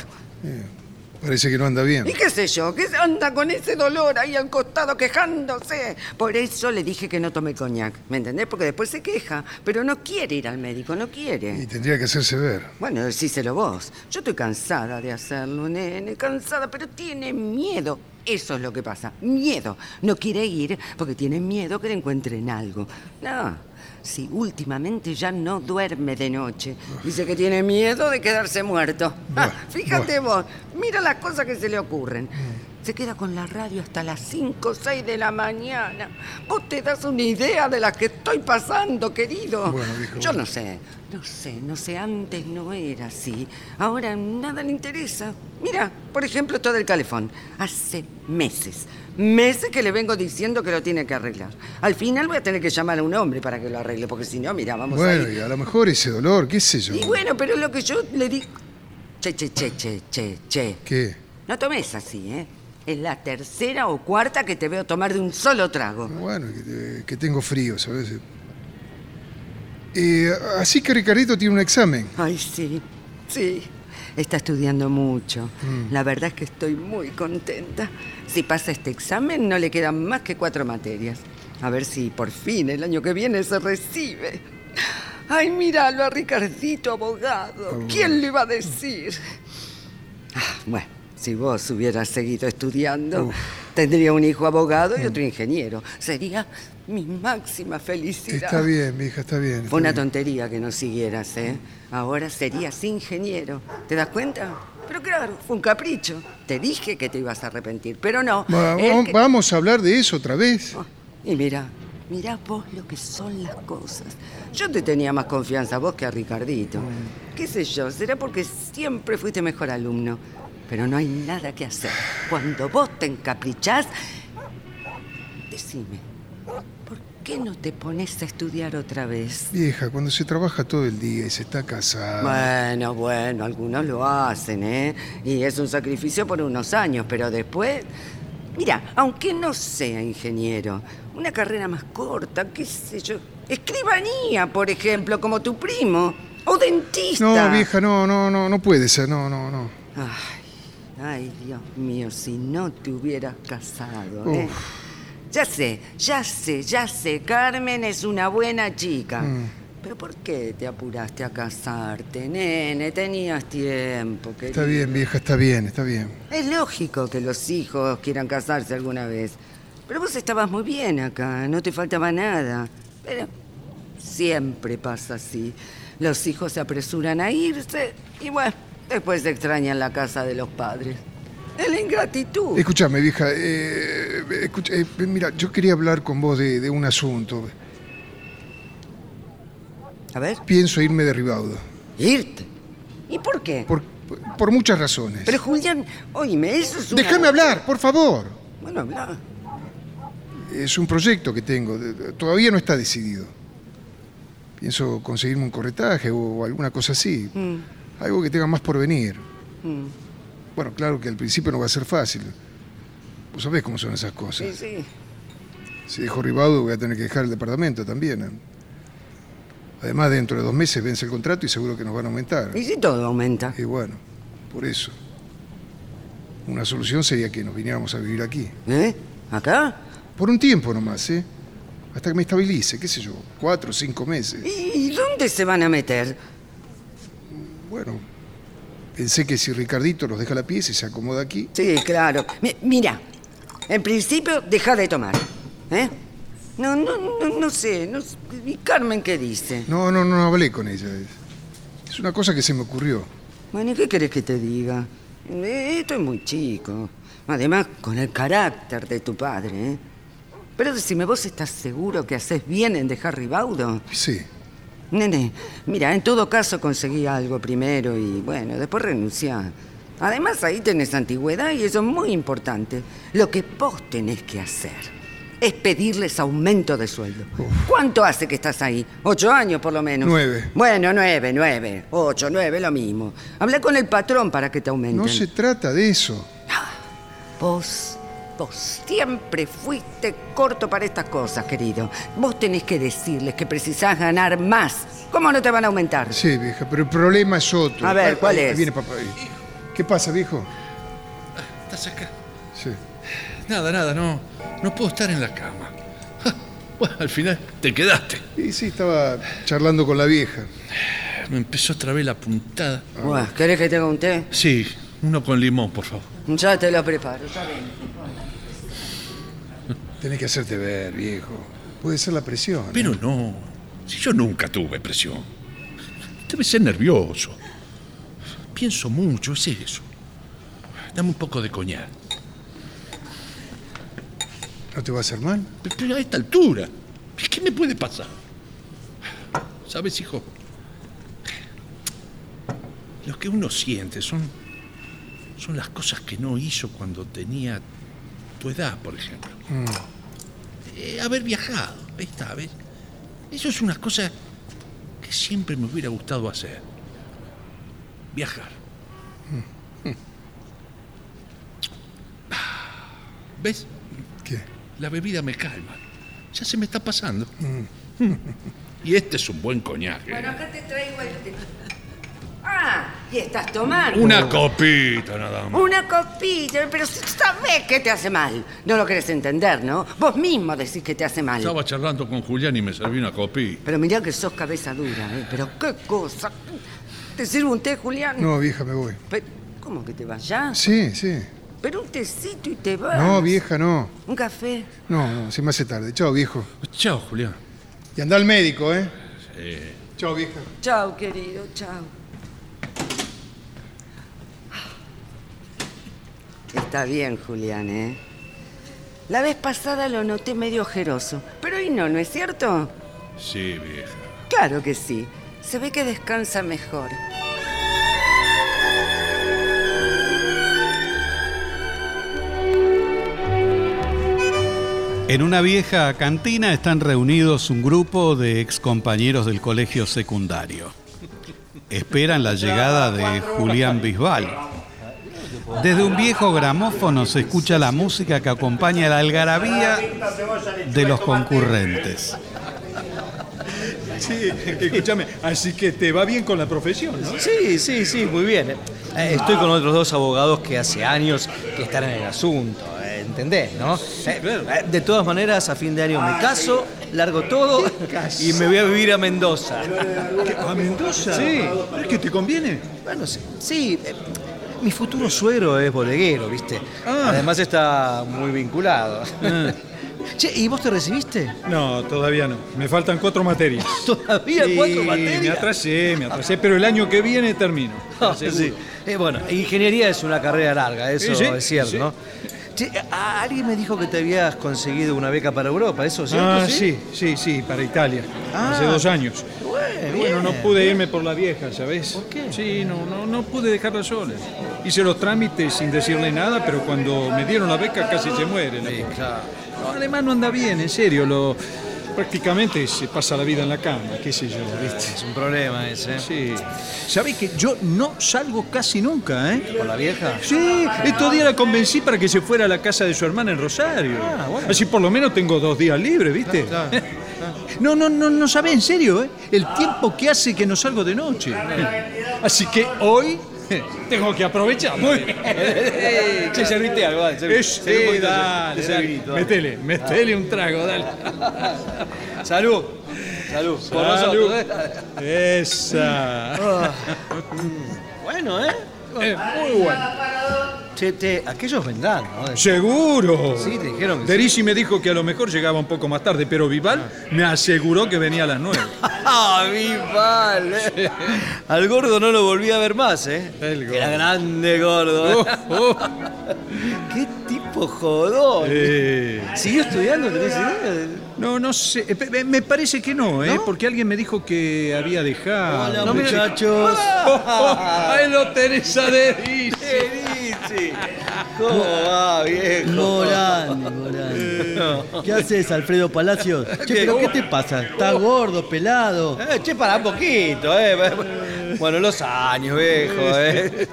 Parece que no anda bien. ¿Y qué sé yo? ¿Qué anda con ese dolor ahí al costado quejándose? Por eso le dije que no tome coñac. ¿Me entendés? Porque después se queja. Pero no quiere ir al médico, no quiere. Y tendría que hacerse ver. Bueno, decíselo vos. Yo estoy cansada de hacerlo, nene, cansada, pero tiene miedo. Eso es lo que pasa, miedo. No quiere ir porque tiene miedo que le encuentren algo. No, si últimamente ya no duerme de noche. Dice que tiene miedo de quedarse muerto. Ah, fíjate vos, mira las cosas que se le ocurren. Se queda con la radio hasta las 5 o 6 de la mañana. Vos te das una idea de la que estoy pasando, querido. Bueno, viejo, Yo bueno. no sé, no sé, no sé, antes no era así. Ahora nada le interesa. Mira, por ejemplo, esto del calefón. Hace meses, meses que le vengo diciendo que lo tiene que arreglar. Al final voy a tener que llamar a un hombre para que lo arregle, porque si no, mira, vamos a Bueno, ir. y a lo mejor ese dolor, qué sé yo. Y bueno, pero lo que yo le di... Che, che, che, che, che, che. ¿Qué? No tomes así, ¿eh? Es la tercera o cuarta que te veo tomar de un solo trago. Bueno, que, que tengo frío, ¿sabes? Eh, así que Ricardito tiene un examen. Ay, sí, sí. Está estudiando mucho. Mm. La verdad es que estoy muy contenta. Si pasa este examen, no le quedan más que cuatro materias. A ver si por fin el año que viene se recibe. Ay, míralo a Ricardito, abogado. ¿Quién le iba a decir? Ah, bueno, si vos hubieras seguido estudiando, tendría un hijo abogado y otro ingeniero. Sería mi máxima felicidad. Está bien, mi hija, está bien. está Fue una bien. tontería que no siguieras, ¿eh? Ahora serías ingeniero. ¿Te das cuenta? Pero claro, fue un capricho. Te dije que te ibas a arrepentir, pero no. Va- Él va- que- Vamos a hablar de eso otra vez. Y mira, mira vos lo que son las cosas. Yo te tenía más confianza a vos que a Ricardito. ¿Qué sé yo? Será porque siempre fuiste mejor alumno. Pero no hay nada que hacer. Cuando vos te encaprichás, decime, ¿por qué no te pones a estudiar otra vez? Vieja, cuando se trabaja todo el día y se está casada. Bueno, bueno, algunos lo hacen, ¿eh? Y es un sacrificio por unos años, pero después... Mira, aunque no sea ingeniero, una carrera más corta, qué sé yo, escribanía, por ejemplo, como tu primo, o dentista. No, vieja, no, no, no, no puede ser, no, no, no. Ay, ay, Dios mío, si no te hubieras casado, ¿eh? Ya sé, ya sé, ya sé, Carmen es una buena chica. Mm. Pero ¿por qué te apuraste a casarte, nene? Tenías tiempo, querido. Está bien, vieja, está bien, está bien. Es lógico que los hijos quieran casarse alguna vez. Pero vos estabas muy bien acá, no te faltaba nada. Pero siempre pasa así. Los hijos se apresuran a irse y bueno, después extrañan la casa de los padres. Es la ingratitud. Escúchame, vieja, eh, escucha, eh, mira, yo quería hablar con vos de, de un asunto. A ver. Pienso irme de Ribaudo. ¿Irte? ¿Y por qué? Por, por muchas razones. Pero Julián, oíme, eso es una... Déjame hablar, por favor. Bueno, habla. Es un proyecto que tengo, todavía no está decidido. Pienso conseguirme un corretaje o alguna cosa así. Mm. Algo que tenga más por venir. Mm. Bueno, claro que al principio no va a ser fácil. Vos sabés cómo son esas cosas. Sí, sí. Si dejo Ribaudo voy a tener que dejar el departamento también. ¿eh? Además, dentro de dos meses vence el contrato y seguro que nos van a aumentar. ¿Y si todo aumenta? Y bueno, por eso. Una solución sería que nos viniéramos a vivir aquí. ¿Eh? ¿Acá? Por un tiempo nomás, ¿eh? Hasta que me estabilice, qué sé yo, cuatro o cinco meses. ¿Y dónde se van a meter? Bueno, pensé que si Ricardito nos deja la pieza y se acomoda aquí. Sí, claro. Mi- mira, en principio, deja de tomar. ¿Eh? No, no, no, no sé. No, sé. ¿Y Carmen qué dice? No, no, no hablé con ella. Es- Es una cosa que se me ocurrió. Bueno, ¿y qué querés que te diga? Eh, Esto es muy chico. Además, con el carácter de tu padre, ¿eh? Pero decime, ¿vos estás seguro que haces bien en dejar Ribaudo? Sí. Nene, mira, en todo caso conseguí algo primero y bueno, después renunciá. Además, ahí tenés antigüedad y eso es muy importante. Lo que vos tenés que hacer es pedirles aumento de sueldo. ¿Cuánto hace que estás ahí? Ocho años por lo menos. Nueve. Bueno, nueve, nueve. Ocho, nueve, lo mismo. Hablé con el patrón para que te aumenten. No se trata de eso. Vos, vos siempre fuiste corto para estas cosas, querido. Vos tenés que decirles que precisás ganar más. ¿Cómo no te van a aumentar? Sí, vieja, pero el problema es otro. A ver, ¿cuál ahí es? Viene papá. ahí. ¿Qué pasa, viejo? ¿Estás acá? Sí. Nada, nada, no. No puedo estar en la cama. Bueno, al final te quedaste. Y sí, estaba charlando con la vieja. Me empezó otra vez la puntada. Buah, ¿Querés que te haga un té? Sí, uno con limón, por favor. Ya te lo preparo, ya ven. Tenés que hacerte ver, viejo. Puede ser la presión. ¿eh? Pero no. Si yo nunca tuve presión. Debe ser nervioso. Pienso mucho, es eso. Dame un poco de coñac. ¿No te va a hacer mal? Pero- Pero a esta altura, ¿qué me puede pasar? ¿Sabes, hijo? Lo que uno siente son, son las cosas que no hizo cuando tenía tu edad, por ejemplo. Mm. Eh, haber viajado, ahí está, ¿ves? Eso es una cosa que siempre me hubiera gustado hacer. Viajar. ¿Ves? ¿Qué? La bebida me calma. Ya se me está pasando. Y este es un buen coñac. ¿eh? Bueno, acá te traigo el. Ah, y estás tomando. Una copita nada más. Una copita, pero sabés que te hace mal. No lo querés entender, ¿no? Vos mismo decís que te hace mal. Estaba charlando con Julián y me serví una copita. Pero mirá que sos cabeza dura, ¿eh? Pero qué cosa. ¿Te sirvo un té, Julián? No, vieja, me voy. ¿Cómo que te vas ya? Sí, sí. Pero un tecito y te vas. No, vieja, no. ¿Un café? No, no, se me hace tarde. Chao, viejo. Chao, Julián. Y anda al médico, ¿eh? Sí. Chao, vieja. Chao, querido, chao. Está bien, Julián, ¿eh? La vez pasada lo noté medio ojeroso, pero hoy no, ¿no es cierto? Sí, vieja. Claro que sí. Se ve que descansa mejor. En una vieja cantina están reunidos un grupo de excompañeros del colegio secundario. Esperan la llegada de Julián Bisbal. Desde un viejo gramófono se escucha la música que acompaña la algarabía de los concurrentes. Sí, escúchame, así que te va bien con la profesión, ¿no? Sí, sí, sí, muy bien. Eh, Estoy con otros dos abogados que hace años que están en el asunto, eh, ¿entendés, no? Eh, De todas maneras, a fin de año me caso, largo todo y me voy a vivir a Mendoza. ¿A Mendoza? Sí. ¿Es que te conviene? Bueno, sí, sí, mi futuro suegro es bodeguero, ¿viste? Ah. Además está muy vinculado. Che, ¿y vos te recibiste? No, todavía no. Me faltan cuatro materias. ¿Todavía Sí, cuatro materias? Me atrasé, me atrasé, pero el año que viene termino. Ah, Seguro. sí. Eh, bueno, ingeniería es una carrera larga, eso Sí, es cierto. ¿no? Che, a- alguien me dijo que te habías conseguido una beca para Europa, ¿eso es cierto? Ah, sí, sí, sí, para Italia. Ah. Hace dos años. Bueno, Bueno, no pude irme por la vieja, ¿sabes? ¿Por qué? Sí, no, no, no pude dejarla sola. Hice los trámites sin decirle nada, pero cuando me dieron la beca casi se muere. la pobre. claro. No, además no anda bien, en serio. Lo, prácticamente se pasa la vida en la cama, qué sé yo, ¿viste? Es un problema ese. Sí. ¿Sabés que yo no salgo casi nunca, eh? ¿Por la vieja? Sí, estos días la convencí para que se fuera a la casa de su hermana en Rosario. Ah, bueno. Así por lo menos tengo dos días libres, ¿viste? Claro, No, no, no, no sabe en serio, ¿eh? El tiempo que hace que no salgo de noche. Así que hoy tengo que aprovechar. Muy bien. Che, servite algo, dale, Es, un sí, poquito, dale, de dale. dale. Metele, metele un trago, dale. Salud. Salud. Por Salud. nosotros, ¿eh? Esa. Bueno, ¿eh? Eh, muy bueno. Che, te, aquellos vendrán, ¿no? Seguro. Sí, te dijeron que sí. Derisi me dijo que a lo mejor llegaba un poco más tarde, pero Vival me aseguró que venía a las nueve. ¡Ah, Vival! eh. Al gordo no lo volví a ver más, ¿eh? El gordo. Era grande gordo. Oh, oh. ¡Qué tipo jodón! Eh, ¿Siguió estudiando? ¿Tenés idea? No, no sé. Eh, pe- Me parece que no, ¿eh? Porque alguien me dijo que había dejado. Hola, No, mira- muchachos. Oh, oh, ahí lo tenés a Derisi. ¿Cómo va, viejo? Morán, Morán. ¿Qué haces, Alfredo Palacios? Che, pero ¿qué te pasa? ¿Estás gordo, pelado? Eh, che, para un poquito, ¿eh? Bueno, los años, viejo, ¿eh?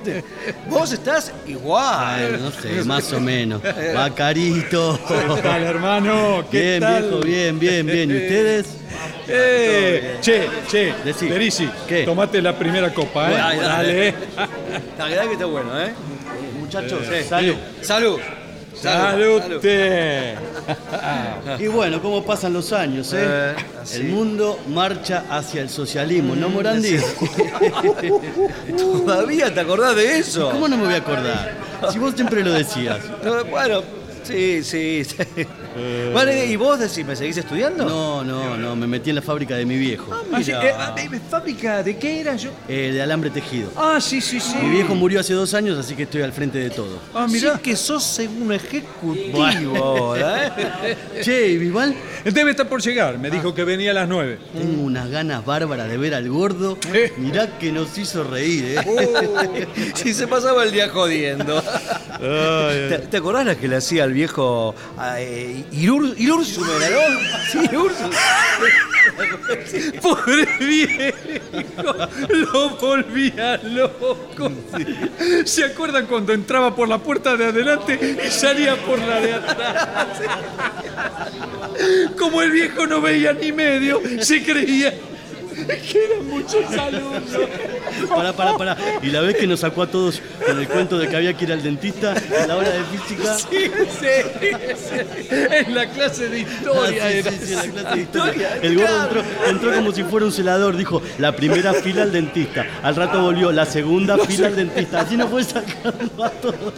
Vos estás igual. Bueno, no sé, más o menos. Va carito. ¿Qué tal, hermano? ¿Qué Bien, tal? viejo, bien, bien, bien. ¿Y ustedes? Eh, che, che, Decí. ¿Qué? tomate la primera copa, ¿eh? Bueno, dale, dale. Dale. La verdad que está bueno, ¿eh? Muchachos, Sí. salud. Salud. Salute. Y bueno, ¿cómo pasan los años, eh? Eh. El mundo marcha hacia el socialismo, ¿no, Morandi? ¿Todavía te acordás de eso? ¿Cómo no me voy a acordar? Si vos siempre lo decías. No, bueno, sí, sí. sí. Bueno, ¿y vos decime, seguís estudiando? No, no, no, me metí en la fábrica de mi viejo. Ah, sí, eh, ah, eh, ¿Fábrica de qué era yo? Eh, de alambre tejido. Ah, sí, sí, sí. Mi viejo murió hace dos años, así que estoy al frente de todo. Ah, mirá. Sí que sos un ejecutivo, ahora, ¿eh? Che, ¿y Vival? Debe estar por llegar. Me dijo que venía a las nueve. Tengo unas ganas bárbaras de ver al gordo. Eh. Mirá que nos hizo reír, ¿eh? Si se pasaba el día jodiendo. ¿Te, te acordás la que le hacía al viejo eh, Irur, Irursum era, no? Sí. Pobre viejo, lo volvía loco. ¿Se acuerdan cuando entraba por la puerta de adelante y salía por la de atrás? Como el viejo no veía ni medio, se creía que eran muchos alumnos. Pará, pará, pará. Y la vez que nos sacó a todos con el cuento de que había que ir al dentista a la hora de física. Sí, sí, sí. En la clase de Ah, historia sí, era. sí, sí, en la clase de historia. El gordo entró, entró como si fuera un celador, dijo, la primera fila al dentista. Al rato volvió, la segunda fila al dentista. Así nos fue sacando a todos.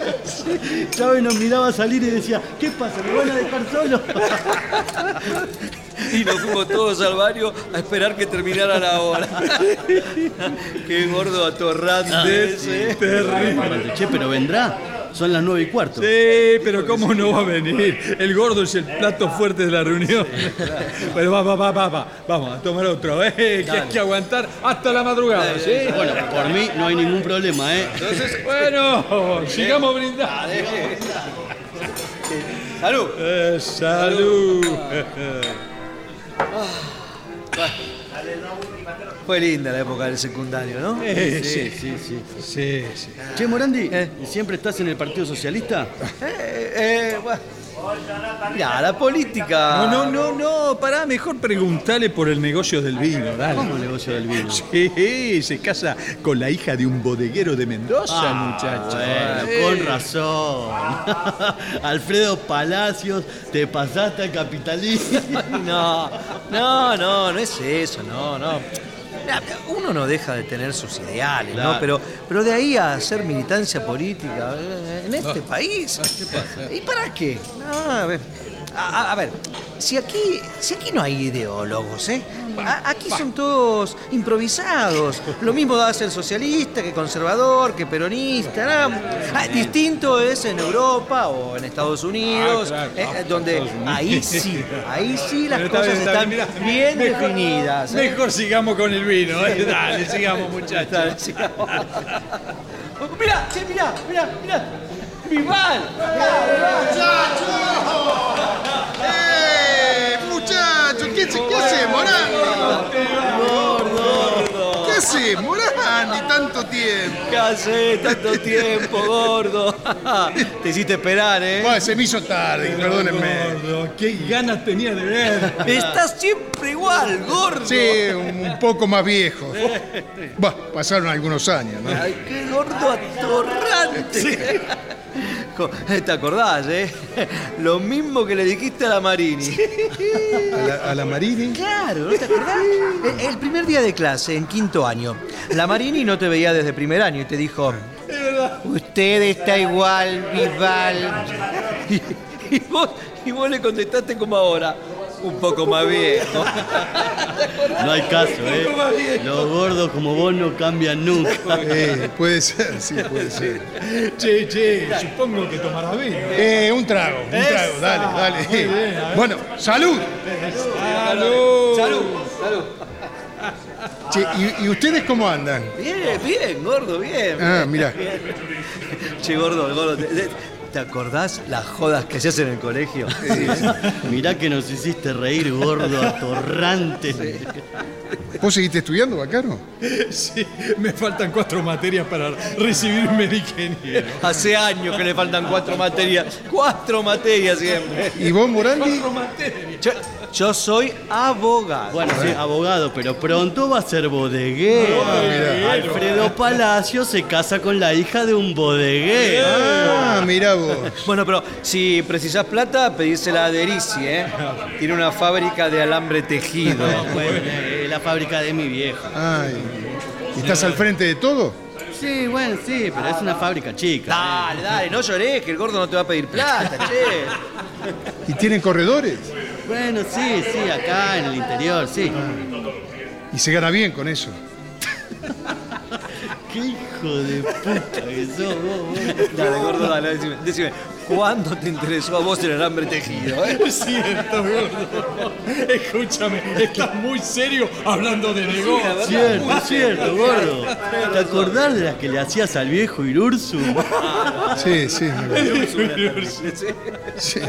Chávez nos miraba salir y decía, ¿qué pasa? ¿Me van a dejar solo? Y nos fuimos todos al baño a esperar que terminara la hora. Qué gordo atorrante ese. Terrible. Che, pero vendrá. Son las nueve y cuarto. Sí, pero ¿cómo no va a venir? El gordo es el plato fuerte de la reunión. Pero va, va, va, va, va. Vamos a tomar otro, ¿eh? Que hay que aguantar hasta la madrugada, ¿sí? Bueno, por mí no hay ningún problema, ¿eh? Entonces, bueno, sigamos brindando. ¡Salud! Eh, salud. Fue linda la época del secundario, ¿no? Eh, Sí, sí, sí, sí. sí, sí. Che, Morandi, ¿y siempre estás en el Partido Socialista? Eh, eh, bueno. Mirá, la política. No, no, no, no, pará, mejor preguntale por el negocio del vino, dale. ¿Cómo el negocio del vino? Sí, se casa con la hija de un bodeguero de Mendoza, Ah, muchacho. Bueno, con razón. Alfredo Palacios, te pasaste al capitalismo. No, no, no, no es eso, no, no. Uno no deja de tener sus ideales, Claro. ¿no? Pero, pero de ahí a hacer militancia política eh, en este país. ¿Qué pasa? ¿Y para qué? No, a ver. A, si aquí, si aquí no hay ideólogos, ¿eh? A- aquí son todos improvisados. Lo mismo va a ser socialista que conservador, que peronista. ¿no? Ah, distinto es en Europa o en Estados Unidos, Ah, claro. eh, donde Estados Unidos. ahí sí, ahí sí las está cosas bien, está están bien, mirá. bien Mejor- definidas. ¿eh? Mejor sigamos con el vino, ¿eh? Dale, sigamos, muchachos. Dale, sigamos. Mirá, che, mirá, mirá, mirá. ¡Vival! ¡Muchachos! ¡Eh! ¡Muchachos! ¿Qué, ¿Qué hacemos, Gordo! ¿Qué hacemos, Morandi? Tanto tiempo. ¿Qué haces tanto tiempo, gordo? Te hiciste esperar, ¿eh? Bueno, se me hizo tarde, perdónenme. Gordo, qué ganas tenía de ver. Estás siempre igual, gordo. Sí, un poco más viejo. Bah, pasaron algunos años, ¿no? Ay, qué gordo atorrante. ¿Te acordás, eh? Lo mismo que le dijiste a la Marini. ¿A la, a la Marini? Claro, ¿no te acordás? El, el primer día de clase, en quinto año, la Marini no te veía desde primer año y te dijo... Usted está igual, Bisbal. Y, y vos, y vos le contestaste como ahora, un poco más viejo. No hay caso, ¿eh? Los gordos como vos no cambian nunca. Eh, puede ser, sí, puede ser. Che, che, supongo que tomará vino. Eh, un trago, un trago, dale, dale. Muy bien, a ver. Bueno, salud. Salud. Salud, salud. Che, ¿y, y ustedes cómo andan? Bien, bien, gordo, bien. Ah, mirá. Che, gordo, gordo, ¿te, te- te acordás las jodas que se hacen en el colegio? Mirá que nos hiciste reír, gordo, atorrante. ¿Vos seguiste estudiando, Bacaro? Sí, me faltan cuatro materias para recibirme de ingeniero. Hace años que le faltan cuatro materias. Cuatro materias siempre. ¿Y vos, Morandi? Cuatro materias. Yo, yo soy abogado. Bueno, sí, abogado, pero pronto va a ser bodeguero. mirá. Alfredo Palacio se casa con la hija de un bodeguero. Ah, mirá vos. Bueno, pero si precisás plata, pedísela a Derisi, ¿eh? Tiene una fábrica de alambre tejido. Bueno, eh, la fábrica de mi vieja. Ay, ¿y ¿estás al frente de todo? Sí, bueno, sí, pero es una fábrica chica. Dale, dale, no llores, que el gordo no te va a pedir plata, che. ¿Y tienen corredores? Bueno, sí, sí, acá en el interior, sí. Y se gana bien con eso. Qué hijo de puta que sos vos, vos. Dale, gordo, dale, decime, decime, ¿cuándo te interesó a vos el alambre tejido, eh? Es cierto, gordo. Escúchame, estás muy serio hablando de negocio. Cierto, es cierto, gordo. ¿Te acordás de las que le hacías al viejo Irursu? Sí, sí. sí.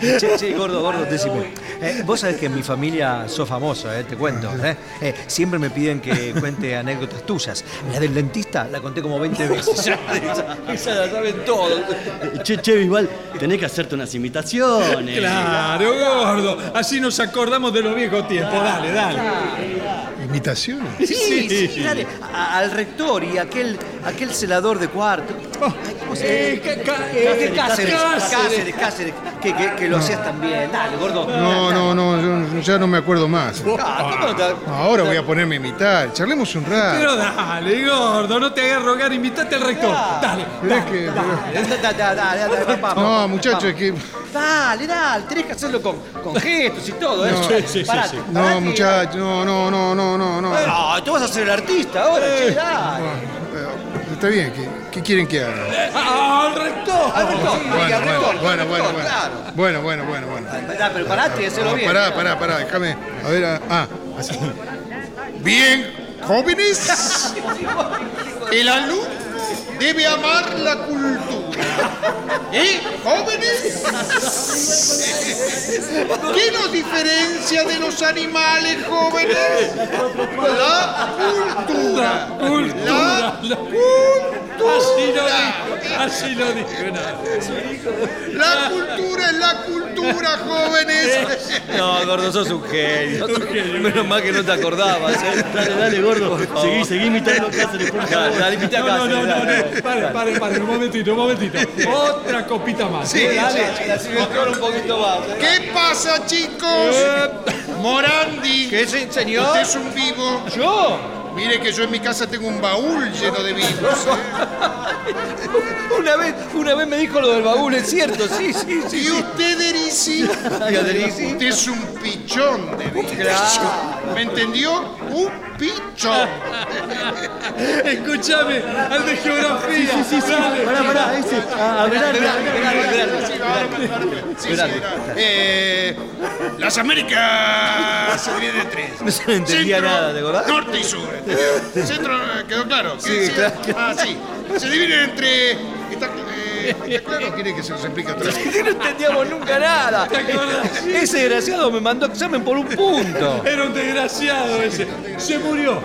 Che, che, gordo, gordo, decime. Eh, vos sabés que en mi familia sos famoso, eh, te cuento. eh. Eh, siempre me piden que cuente anécdotas tuyas. La del dentista la conté como 20 veces. esa, esa la saben todos. Che, che, Bisbal, tenés que hacerte unas imitaciones. Claro, gordo. Así nos acordamos de los viejos tiempos. Dale, dale. ¿Imitaciones? Sí, sí, dale. A- al rector y aquel, aquel celador de cuarto. Ay, ¿Cómo se Eh, llama? ca- ca- Eh, eh, Cáceres, Cáceres. Cáceres, Cáceres, que, que, que lo hacías también. Dale, gordo. No, no, no, yo ya no me acuerdo más. Ah, ¿cómo no te- Ahora voy a ponerme a imitar. Charlemos un rato. Pero dale, gordo, no te hagas rogar, invitate al rector. Dale, es que- Dale, dale, dale, dale, dale, vamos. No, muchachos, es que. Dale, dale, tenés que hacerlo con, con gestos y todo, ¿eh? No. Sí, sí, sí, Parate. No, muchachos, no, no, no, no, no, no. No, tú vas a ser el artista ahora, che, dale. Eh, Está bien, ¿qué, qué quieren que haga? ¡Ah, ¡Al rector! Al rector, Bueno, al rector, bueno, al bueno, rector, bueno. claro. Bueno, bueno, bueno, bueno. Dale, pero parate hacelo No, bien. pará, pará, pará, déjame. A ver, ah, ah, así. Bien, jóvenes, el alumno debe amar la cultura. ¿Eh, jóvenes? ¿Qué nos diferencia de los animales jóvenes? La cultura. Cultura. La Así lo dijo, así lo dijo. La cultura es la cultura, jóvenes. No, gordo, sos un genio. Menos mal que no te acordabas, ¿eh? Dale, dale, gordo. Seguí, seguí imitando a Cáceres, por favor. Dale, imita a No, no, no, no, no. Pare, pare, pare, un momentito, un momentito. Otra copita más. Sí, ¿eh? dale, entro un poquito más. ¿eh? ¿Qué pasa, chicos? Morandi. ¿Qué se- señor? Usted es un vivo. ¿Yo? Mire que yo en mi casa tengo un baúl lleno de vivos. ¿eh? Una vez, una vez me dijo lo del baúl, es cierto, sí, sí, sí. Y usted, Derisi, usted es un pichón de. Claro. ¿Me entendió? Un pichón. Escúchame, al de geografía. Sí, sí, sí. Dale. Pará, pará, ese. A, a ver, Sí, sí, era. Eh, las Américas se dividen en tres. No se entendía nada, ¿te acordás? Norte y sur. Centro, eh, ¿quedó claro? Sí, claro. Ah, sí. Se dividen entre... claro, quiere que se los explique otra vez. no entendíamos nunca nada. Ese desgraciado me mandó examen por un punto. Era un desgraciado ese. Se murió.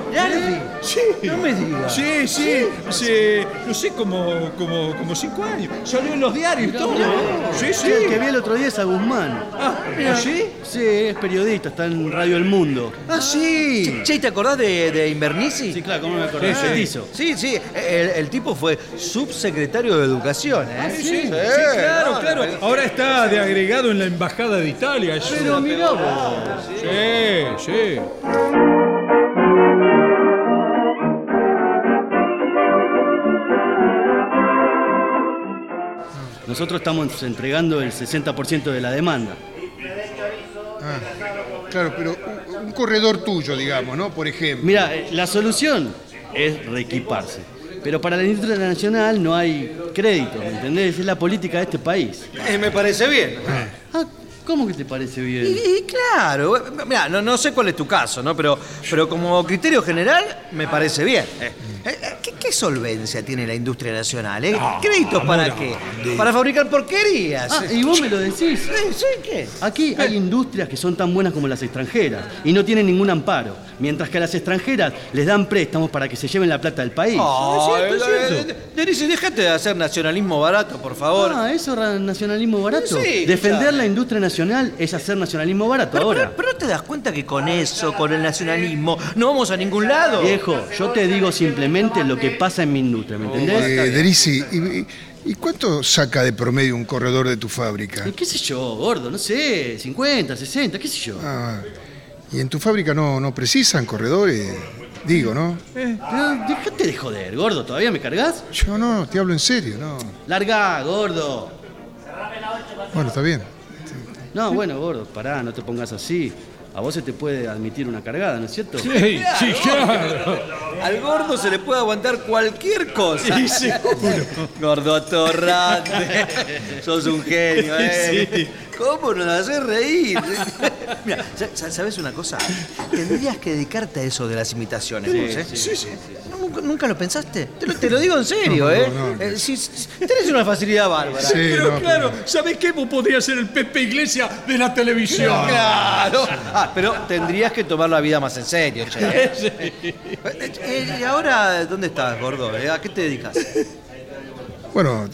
Sí. No me digas. Sí, sí. Hace, no sé, como, como, como cinco años. Salió en los diarios y todo. Sí, sí. El que vi el otro día es a Guzmán. Ah. ¿Sí? Sí, es periodista, está en Radio El Mundo. Ah, sí. Che, ¿te acordás de, de Invernici? Sí, claro, ¿cómo me acordás? Sí, sí. Sí, sí. El, el tipo fue subsecretario de Educación, ¿eh? Ah, Sí, sí, claro, claro. Ahora está de agregado en la Embajada de Italia. Es Pero mirá pelota. Sí, sí. Nosotros estamos entregando el 60% de la demanda. Ah, claro, pero un, un corredor tuyo, digamos, ¿no? Por ejemplo. Mira, eh, la solución es reequiparse. Pero para la industria nacional no hay crédito, ¿me entendés? Es la política de este país. Eh, me parece bien. Ah, ¿cómo que te parece bien? Y, y claro, mira, no, no sé cuál es tu caso, ¿no? Pero, pero como criterio general, me parece bien. Eh, eh, ¿Qué, qué solvencia tiene la industria nacional? eh? ¿Créditos para qué? Para fabricar porquerías. Ah, y vos me lo decís. Sí, sí, ¿qué? Aquí hay industrias que son tan buenas como las extranjeras y no tienen ningún amparo, mientras que a las extranjeras les dan préstamos para que se lleven la plata del país. Ay, Es cierto, es cierto. eh, Denise, déjate de hacer nacionalismo barato, por favor. Ah, eso nacionalismo barato. Sí, Defender la industria nacional es hacer nacionalismo barato Pero, ahora. pero- pero no te das cuenta que con eso, con el nacionalismo, no vamos a ningún lado. Viejo, yo te digo simplemente lo que pasa en mi industria, ¿me entendés? Eh, Derisi, ¿y, cuánto saca de promedio un corredor de tu fábrica? ¿Qué sé yo, gordo? No sé, 50, 60, qué sé yo. Ah, ¿Y en tu fábrica no, no precisan corredores? Digo, ¿no? Pero déjate de joder, gordo, ¿todavía me cargas? Yo no, te hablo en serio, no. Larga, gordo. Bueno, está bien. No, bueno, gordo, pará, no te pongas así. A vos se te puede admitir una cargada, ¿no es cierto? Sí, sí, claro. Al gordo se le puede aguantar cualquier cosa. Sí, seguro. Gordo atorrante. Sos un genio, ¿eh? Sí. ¿Cómo nos haces reír? Mira, sa- sa- ¿sabes una cosa? Tendrías que dedicarte a eso de las imitaciones, Sí, vos, ¿eh? sí, sí. ¿Nunca, nunca lo pensaste? Te lo, te lo digo en serio, No, no, ¿eh? no, no. Eh, si- si- tenés una facilidad bárbara. pero claro, ¿sabés qué? Vos podrías ser el Pepe Iglesia de la televisión. Claro. Ah, pero tendrías que tomar la vida más en serio, che. ¿eh? Sí. Eh, ¿Y ahora dónde estás, gordo? eh? ¿A qué te dedicas? Bueno,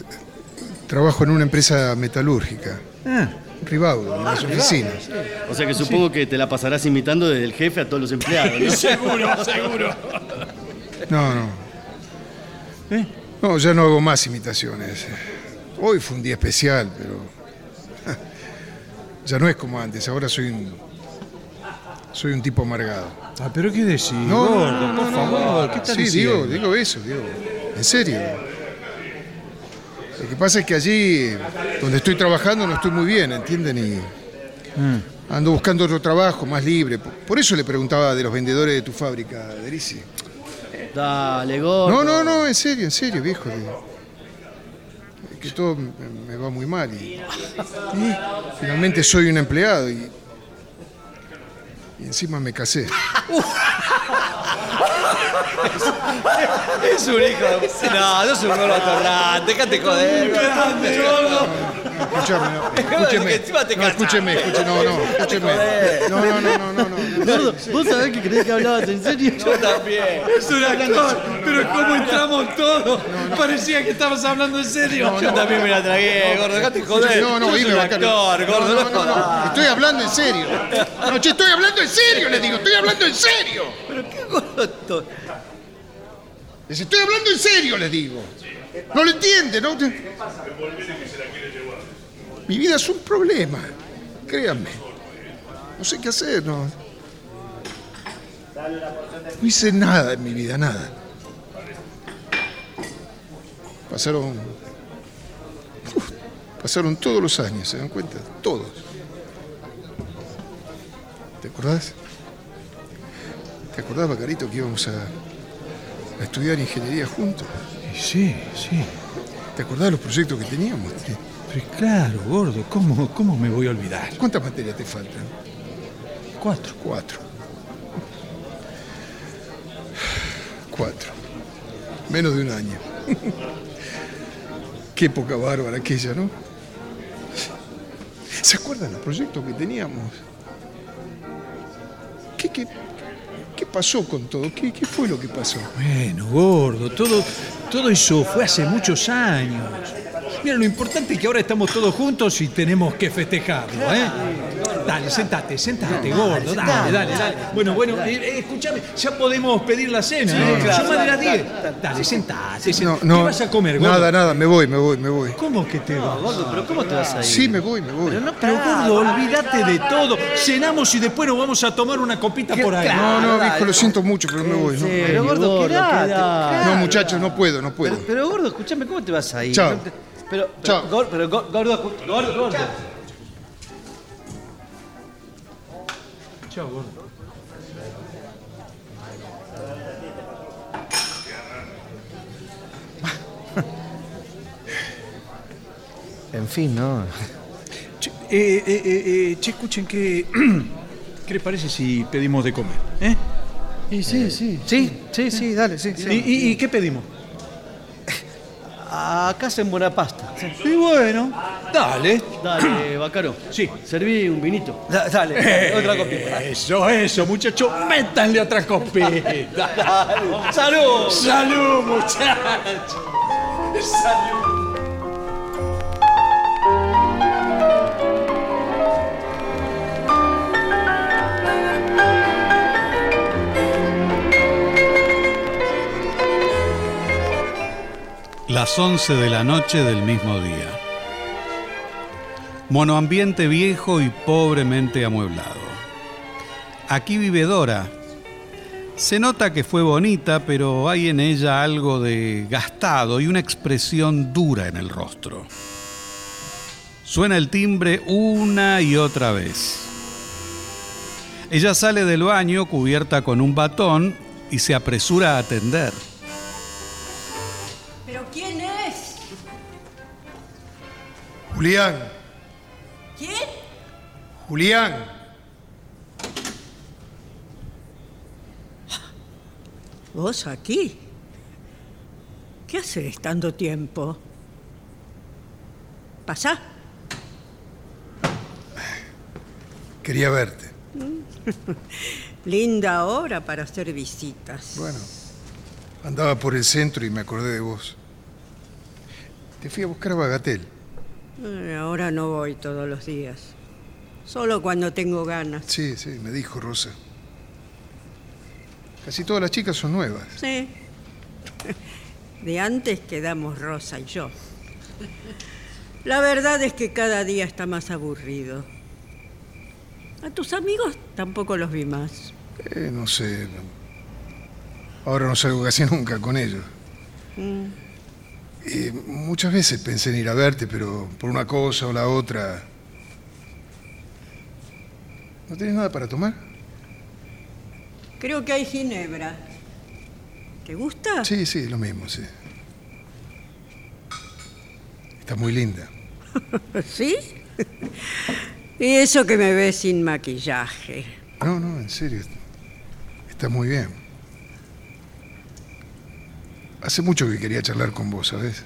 trabajo en una empresa metalúrgica. Ah. Ribaudo, en las oficinas. O sea que supongo que te la pasarás imitando desde el jefe a todos los empleados, ¿no? seguro, seguro. No, no. No, ya no hago más imitaciones. Hoy fue un día especial, pero. Ya no es como antes, ahora soy un. Soy un tipo amargado. Ah, pero ¿qué decís? No, gordo, no, no, por no, favor, no. ¿qué estás sí, diciendo? digo, digo eso, digo. En serio. Lo que pasa es que allí, donde estoy trabajando, no estoy muy bien, ¿entienden? Y Mm. ando buscando otro trabajo más libre. Por- eso le preguntaba de los vendedores de tu fábrica, Derisi. Dale, gordo. No, no, no, en serio, en serio, viejo. Es que todo me, me va muy mal y, y finalmente soy un empleado y, y encima me casé. Es un hijo de... No, no es un gordo atorrante, déjate joder. Grande, gordo. Escúchame, no, escúcheme. Escúcheme, escúcheme, no, no, escúcheme. No, no, no, no, no, no. Gordo, ¿vos sabés que creés que hablabas en serio? Yo también. Es un actor, pero ¿cómo entramos todos? Parecía que estabas hablando en serio. Yo también me la tragué, gordo, déjate joder. No, no, bacano. actor, gordo, No, no, no, no, jodas. no. Estoy hablando en serio. No, che, estoy hablando en serio, le digo, estoy hablando en serio. Pero qué gordo. Les estoy hablando en serio, les digo. No lo entiende, ¿no? Mi vida es un problema, créanme. No sé qué hacer, no. No hice nada en mi vida, nada. Pasaron. Uf, pasaron todos los años, ¿se dan cuenta? Todos. ¿Te acordás? ¿Te acordás, Bacarito, que íbamos a, a estudiar ingeniería juntos? Sí, sí. ¿Te acordás de los proyectos que teníamos? Pero claro, gordo, ¿cómo, cómo me voy a olvidar? ¿Cuántas materias te faltan? Cuatro. Cuatro. Cuatro. Menos de un año. Qué época bárbara aquella, ¿no? ¿Se acuerdan los proyectos que teníamos? ¿Qué, qué, qué pasó con todo? ¿Qué, ¿Qué fue lo que pasó? Bueno, gordo, todo, todo eso fue hace muchos años. Mira, lo importante es que ahora estamos todos juntos y tenemos que festejarlo, ¿eh? Dale, sentate, sentate, gordo, dale, dale, dale. Bueno, bueno, eh, eh, escúchame, ya podemos pedir la cena, Sí, ¿eh? claro. Son más de las 10. Dale, sentate, sentate. No, no. ¿Qué vas a comer, gordo? Nada, nada, me voy, me voy, me voy. ¿Cómo que te vas? Gordo, pero ¿cómo te vas a ir? Sí, me voy, me voy. Pero, no, pero gordo, olvídate de todo. Cenamos y después nos vamos a tomar una copita por ahí. No, no, viejo, lo siento mucho, pero me voy. ¿no? Pero gordo, quedate. No, muchachos, no puedo, no puedo. Pero, pero, gordo, escúchame, ¿cómo te vas a ir? Chao. Pero, pero, Chao. gor- pero, gor- gordo, gordo, gordo. Chao, gordo. En fin, ¿no? Che, eh, eh, eh, eh, che, escuchen, ¿qué, ¿qué les parece si pedimos de comer? ¿Eh? Y sí, sí. Sí, sí, sí, dale, sí. ¿Y, y- y qué pedimos? Acá hacen buena pasta. Y bueno, dale. Dale, Bacaro. Sí. Serví un vinito. dale, dale, otra copita. Eso, eso, muchachos, métanle otra copita. Dale. ¡Salud! ¡Salud, muchachos! ¡Salud! Las 11 de la noche del mismo día. Monoambiente viejo y pobremente amueblado. Aquí vive Dora. Se nota que fue bonita, pero hay en ella algo de gastado y una expresión dura en el rostro. Suena el timbre una y otra vez. Ella sale del baño cubierta con un batón y se apresura a atender. Julián, ¿Quién? Julián. ¿Vos aquí? ¿Qué haces tanto tiempo? ¿Pasá? Quería verte. Linda hora para hacer visitas. Bueno, andaba por el centro y me acordé de vos. Te fui a buscar a Bagatel. Eh, Ahora no voy todos los días. Solo cuando tengo ganas. Sí, sí, me dijo Rosa. Casi todas las chicas son nuevas. Sí. De antes quedamos Rosa y yo. La verdad es que cada día está más aburrido. A tus amigos tampoco los vi más. Eh, no sé. Ahora no salgo casi nunca con ellos. Mm. Y muchas veces pensé en ir a verte, pero por una cosa o la otra. ¿No tenés nada para tomar? Creo que hay ginebra. ¿Te gusta? Sí, sí, lo mismo, sí. Está muy linda. ¿Sí? y eso que me ves sin maquillaje. No, no, en serio. Está muy bien. Hace mucho que quería charlar con vos, ¿sabes?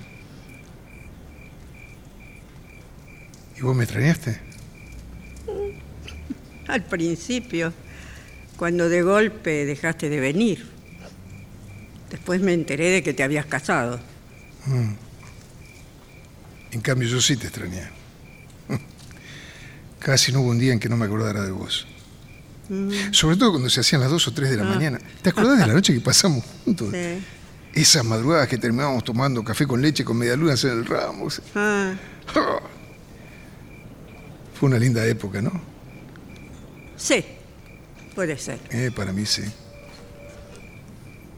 ¿Y vos me extrañaste? Al principio, cuando de golpe dejaste de venir. Después me enteré de que te habías casado. Mm. En cambio, yo sí te extrañé. Casi no hubo un día en que no me acordara de vos. Mm. Sobre todo cuando se hacían las 2 o 3 de la Ah. mañana. ¿Te acordás de la noche que pasamos juntos? Sí. Esas madrugadas que terminábamos tomando café con leche con medialunas en el Ramos. Ah, Fue una linda época, ¿no? sí, puede ser. Eh, para mí sí.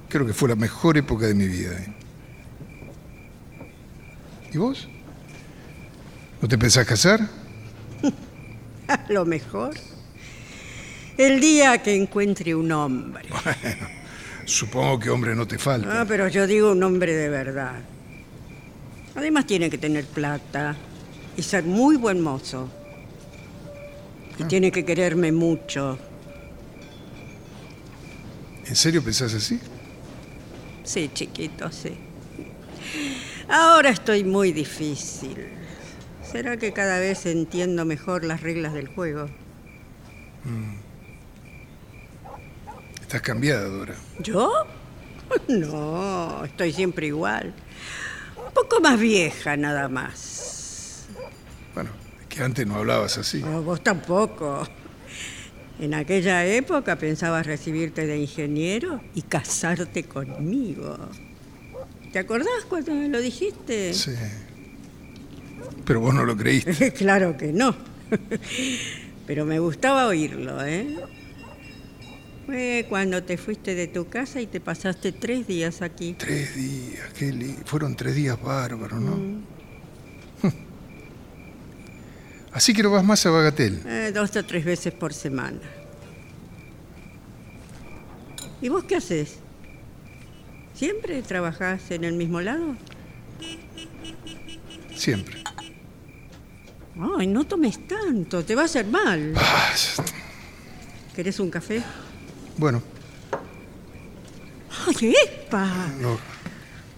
Creo que fue la mejor época de mi vida. ¿eh? ¿Y vos? ¿No te pensás casar? A lo mejor. El día que encuentre un hombre. Bueno, supongo que hombre no te falta. Ah, pero yo digo un hombre de verdad. Además tiene que tener plata y ser muy buen mozo. Y tiene que quererme mucho. ¿En serio pensás así? Sí, chiquito, sí. Ahora estoy muy difícil. ¿Será que cada vez entiendo mejor las reglas del juego? Mm. Estás cambiada, Dora. ¿Yo? No, estoy siempre igual. Un poco más vieja, nada más. Bueno, es que antes no hablabas así. No, vos tampoco. En aquella época pensabas recibirte de ingeniero y casarte conmigo. ¿Te acordás cuando me lo dijiste? Sí. Pero vos no lo creíste. claro que no. Pero me gustaba oírlo, ¿eh? Fue cuando te fuiste de tu casa y te pasaste tres días aquí. Tres días, qué li- Fueron tres días bárbaros, ¿no? Mm. Así que no vas más a Bagatel. Eh, dos o tres veces por semana. ¿Y vos qué haces? ¿Siempre trabajás en el mismo lado? Siempre. Ay, no tomes tanto, te va a hacer mal. Ah, ¿Querés un café? Bueno, ¡Ay, epa! no.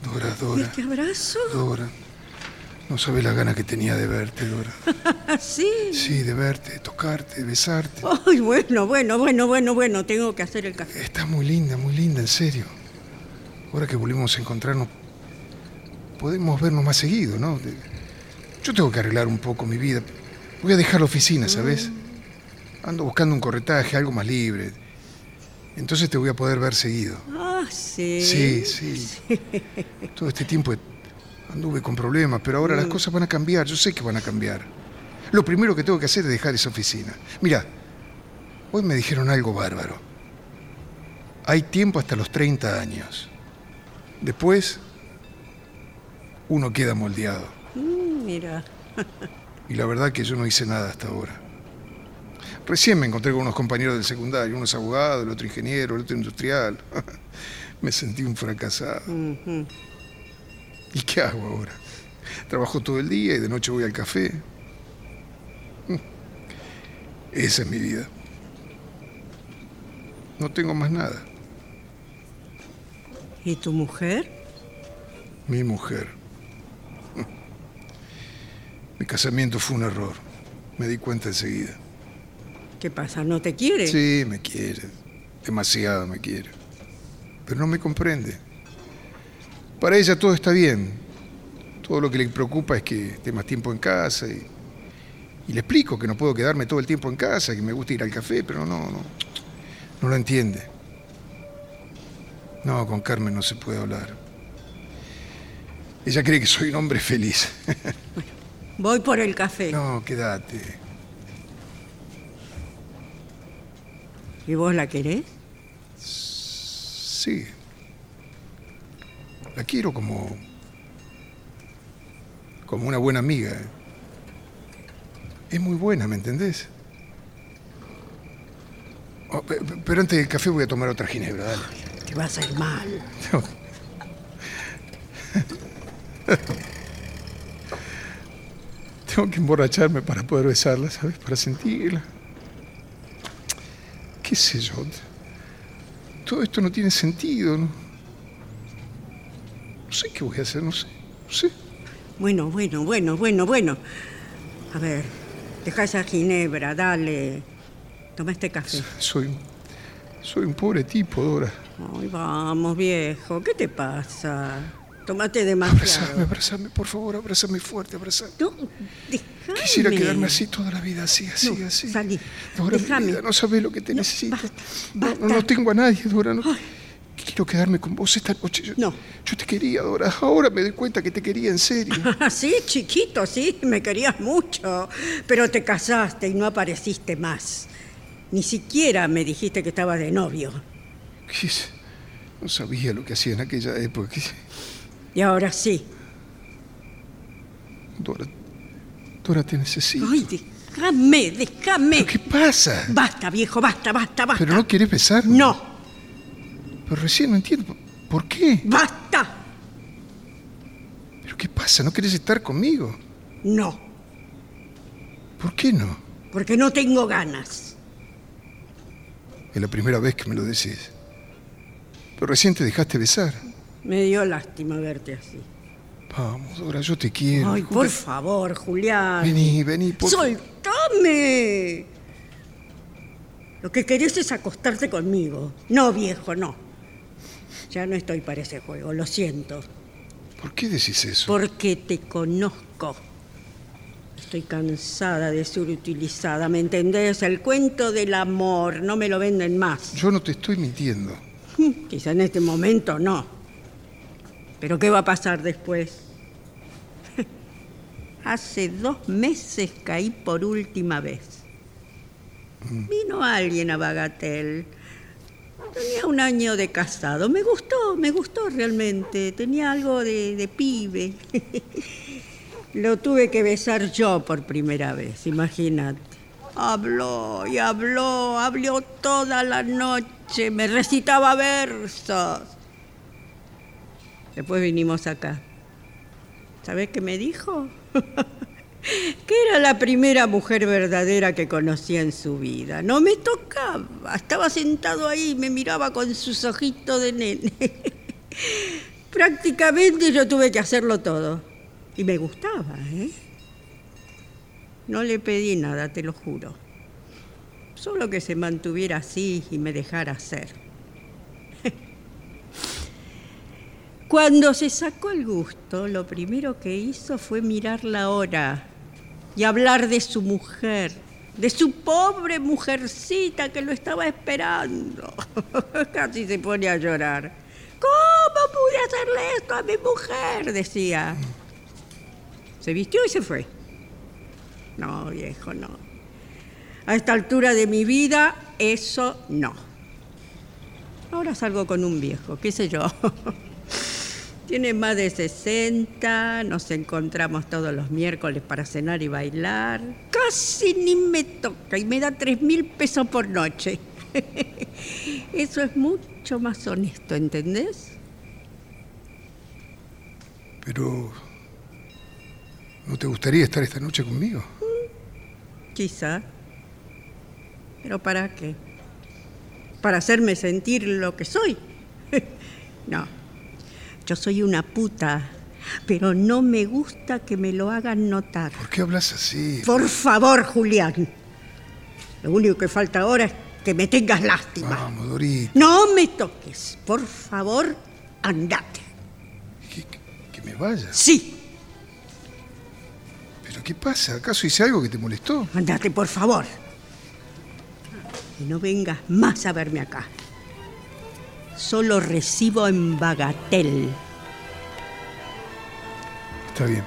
Dora, ¿Y Dora, este abrazo? Dora. No sabes la gana que tenía de verte, Dora. ¿Sí? Sí, de verte, de tocarte, de besarte. Ay, bueno, bueno, bueno, bueno, bueno, tengo que hacer el café. Estás muy linda, muy linda, en serio. Ahora que volvimos a encontrarnos, podemos vernos más seguido, ¿no? Yo tengo que arreglar un poco mi vida. Voy a dejar la oficina, ¿sabes? Ando buscando un corretaje, algo más libre. Entonces te voy a poder ver seguido. Ah, sí. Sí, sí. Todo este tiempo anduve con problemas, pero ahora las cosas van a cambiar. Yo sé que van a cambiar. Lo primero que tengo que hacer es dejar esa oficina. Mira, hoy me dijeron algo bárbaro. Hay tiempo hasta los 30 años. Después, uno queda moldeado. Mm, mira. Y la verdad que yo no hice nada hasta ahora. Recién me encontré con unos compañeros del secundario, uno es abogado, el otro ingeniero, el otro industrial. me sentí un fracasado. ¿Y qué hago ahora? Trabajo todo el día y de noche voy al café. Mm. Esa es mi vida. No tengo más nada. ¿Y tu mujer? Mi mujer. Mi casamiento fue un error. Me di cuenta enseguida. ¿Qué pasa? ¿No te quiere? Sí, me quiere. Demasiado me quiere. Pero no me comprende. Para ella todo está bien. Todo lo que le preocupa es que esté más tiempo en casa y, y le explico que no puedo quedarme todo el tiempo en casa, que me gusta ir al café, pero no, no, no lo entiende. No, con Carmen no se puede hablar. Ella cree que soy un hombre feliz. Voy por el café. No, quédate. ¿Y vos la querés? Sí. La quiero como. como una buena amiga. Es muy buena, ¿me entendés? Oh, pe- pe- pero antes del café voy a tomar otra ginebra, dale. Te vas a ir mal. Tengo que emborracharme para poder besarla, ¿sabes? Para sentirla. ¿Qué sé yo? Todo esto no tiene sentido, ¿no? No sé qué voy a hacer, no sé. No sé. Bueno, bueno, bueno, bueno, bueno. A ver, deja esa ginebra, dale. Toma este café. Soy, soy un pobre tipo, Dora. Ay, vamos, viejo. ¿Qué te pasa? Tómate demasiado. Abrázame, abrázame, por favor, abrázame fuerte, abrázame. No, déjame. Quisiera quedarme así toda la vida, así, así, No, así. salí. Dora, mi Déjame. vida, no sabes lo que te necesito. No, no, no tengo a nadie, Dora. No. Quiero quedarme con vos esta noche. Yo, no. Yo te quería, Dora. Ahora me doy cuenta que te quería en serio. Sí, chiquito, sí, me querías mucho. Pero te casaste y no apareciste más. Ni siquiera me dijiste que estabas de novio. No sabía lo que hacía en aquella época. ¿Qué- Y ahora sí. Dora, Dora, te necesito. Ay, déjame, déjame. ¿Qué pasa? Basta, viejo, basta, basta, basta. ¿Pero no querés besarme? No. Pero recién no entiendo. ¿Por qué? ¡Basta! ¿Pero qué pasa? ¿No querés estar conmigo? No, ¿Por qué no? porque no tengo ganas. Es la primera vez que me lo decís. Pero recién te dejaste besar. Me dio lástima verte así. Vamos, Dora, yo te quiero. Ay, por favor, Julián. Vení, vení, por ¡Soltame! Lo que querés es acostarte conmigo. No, viejo, no. Ya no estoy para ese juego, lo siento. ¿Por qué decís eso? Porque te conozco. Estoy cansada de ser utilizada, ¿me entendés? El cuento del amor, no me lo venden más. Yo no te estoy mintiendo. Quizá en este momento no. Pero ¿qué va a pasar después? Hace dos meses caí por última vez. Vino alguien a Bagatel. Tenía un año de casado. Me gustó, me gustó realmente. Tenía algo de, de pibe. Lo tuve que besar yo por primera vez, imagínate. Habló y habló, habló toda la noche, me recitaba versos. Después vinimos acá. ¿Sabes qué me dijo? que era la primera mujer verdadera que conocía en su vida. No me tocaba, estaba sentado ahí, me miraba con sus ojitos de nene. Prácticamente yo tuve que hacerlo todo. Y me gustaba, ¿eh? No le pedí nada, te lo juro. Solo que se mantuviera así y me dejara hacer. Cuando se sacó el gusto, lo primero que hizo fue mirar la hora y hablar de su mujer, de su pobre mujercita que lo estaba esperando. Casi se pone a llorar. ¿Cómo pude hacerle esto a mi mujer? decía. Se vistió y se fue. No, viejo, no. A esta altura de mi vida, eso no. Ahora salgo con un viejo, qué sé yo. Tiene más de 60, nos encontramos todos los miércoles para cenar y bailar. Casi ni me toca y me da tres mil pesos por noche. Eso es mucho más honesto, ¿entendés? Pero... ¿No te gustaría estar esta noche conmigo? Quizá. ¿Pero para qué? ¿Para hacerme sentir lo que soy? no. Yo soy una puta, pero no me gusta que me lo hagan notar. ¿Por qué hablas así? Por favor, Julián. Lo único que falta ahora es que me tengas lástima. Vamos, Dorita. No me toques. Por favor, andate. ¿Que, que me vaya? Sí. ¿Pero qué pasa? ¿Acaso hice algo que te molestó? Andate, por favor. Y no vengas más a verme acá. Solo recibo en bagatel. Está bien.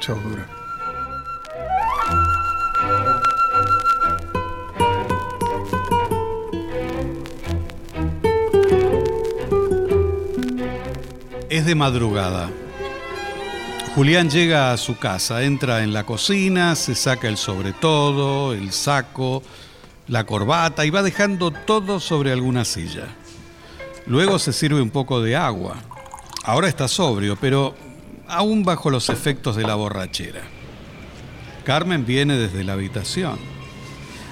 Chao, Dora. Es de madrugada. Julián llega a su casa, entra en la cocina, se saca el sobretodo, el saco, la corbata y va dejando todo sobre alguna silla. Luego se sirve un poco de agua. Ahora está sobrio, pero aún bajo los efectos de la borrachera. Carmen viene desde la habitación.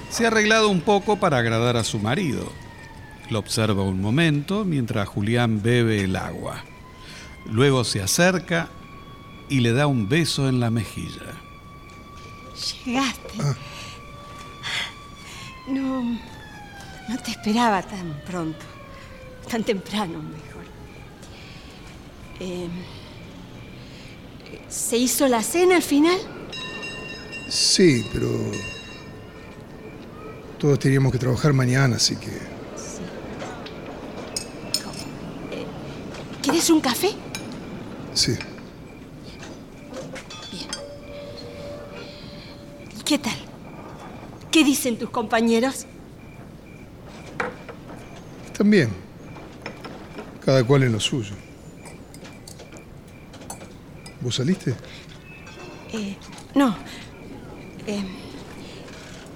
Se ha arreglado un poco para agradar a su marido. Lo observa un momento mientras Julián bebe el agua. Luego se acerca y le da un beso en la mejilla. Llegaste. No, no te esperaba tan pronto, tan temprano mejor. Eh, ¿Se hizo la cena al final? Sí, pero... Todos teníamos que trabajar mañana, así que... ¿Quieres un café? Sí. ¿Y qué tal? ¿Qué dicen tus compañeros? Bien. Cada cual en lo suyo. ¿Vos saliste? Eh, no. Eh,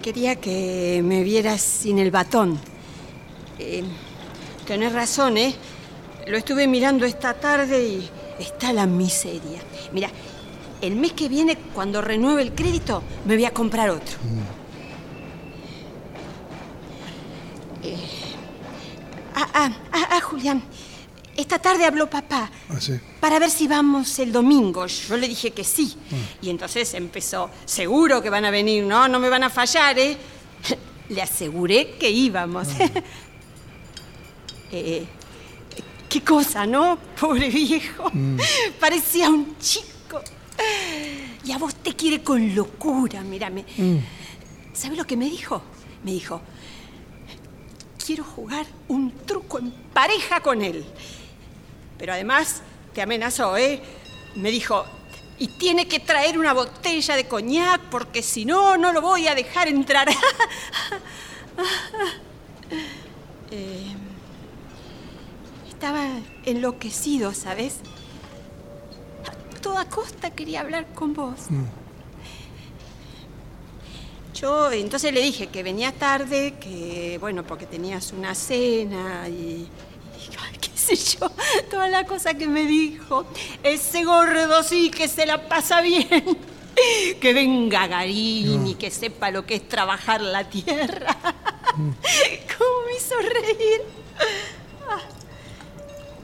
quería que me vieras sin el batón. Eh, tenés razón, ¿eh? Lo estuve mirando esta tarde y está la miseria. Mira, el mes que viene, cuando renueve el crédito, me voy a comprar otro. Eh, ah, ah, ah, ah, Julián. esta tarde habló papá Ah, sí. para ver si vamos el domingo. Yo le dije que sí. Y entonces empezó, seguro que van a venir, ¿no? No me van a fallar, ¿eh? Le aseguré que íbamos. Eh, qué cosa, ¿no? Pobre viejo. Mm. Parecía un chico. Y a vos te quiere con locura, mírame. Mm. ¿Sabe lo que me dijo? Me dijo, quiero jugar un truco en pareja con él. Pero además te amenazó, ¿eh? Me dijo, y tiene que traer una botella de coñac porque si no, no lo voy a dejar entrar. Eh, estaba enloquecido, ¿sabes? A toda costa quería hablar con vos. Yo entonces le dije que venía tarde, que bueno, porque tenías una cena y, y, qué sé yo, toda la cosa que me dijo. Ese gordo sí que se la pasa bien. Que venga Garín y que sepa lo que es trabajar la tierra. ¿Cómo me hizo reír? Ah.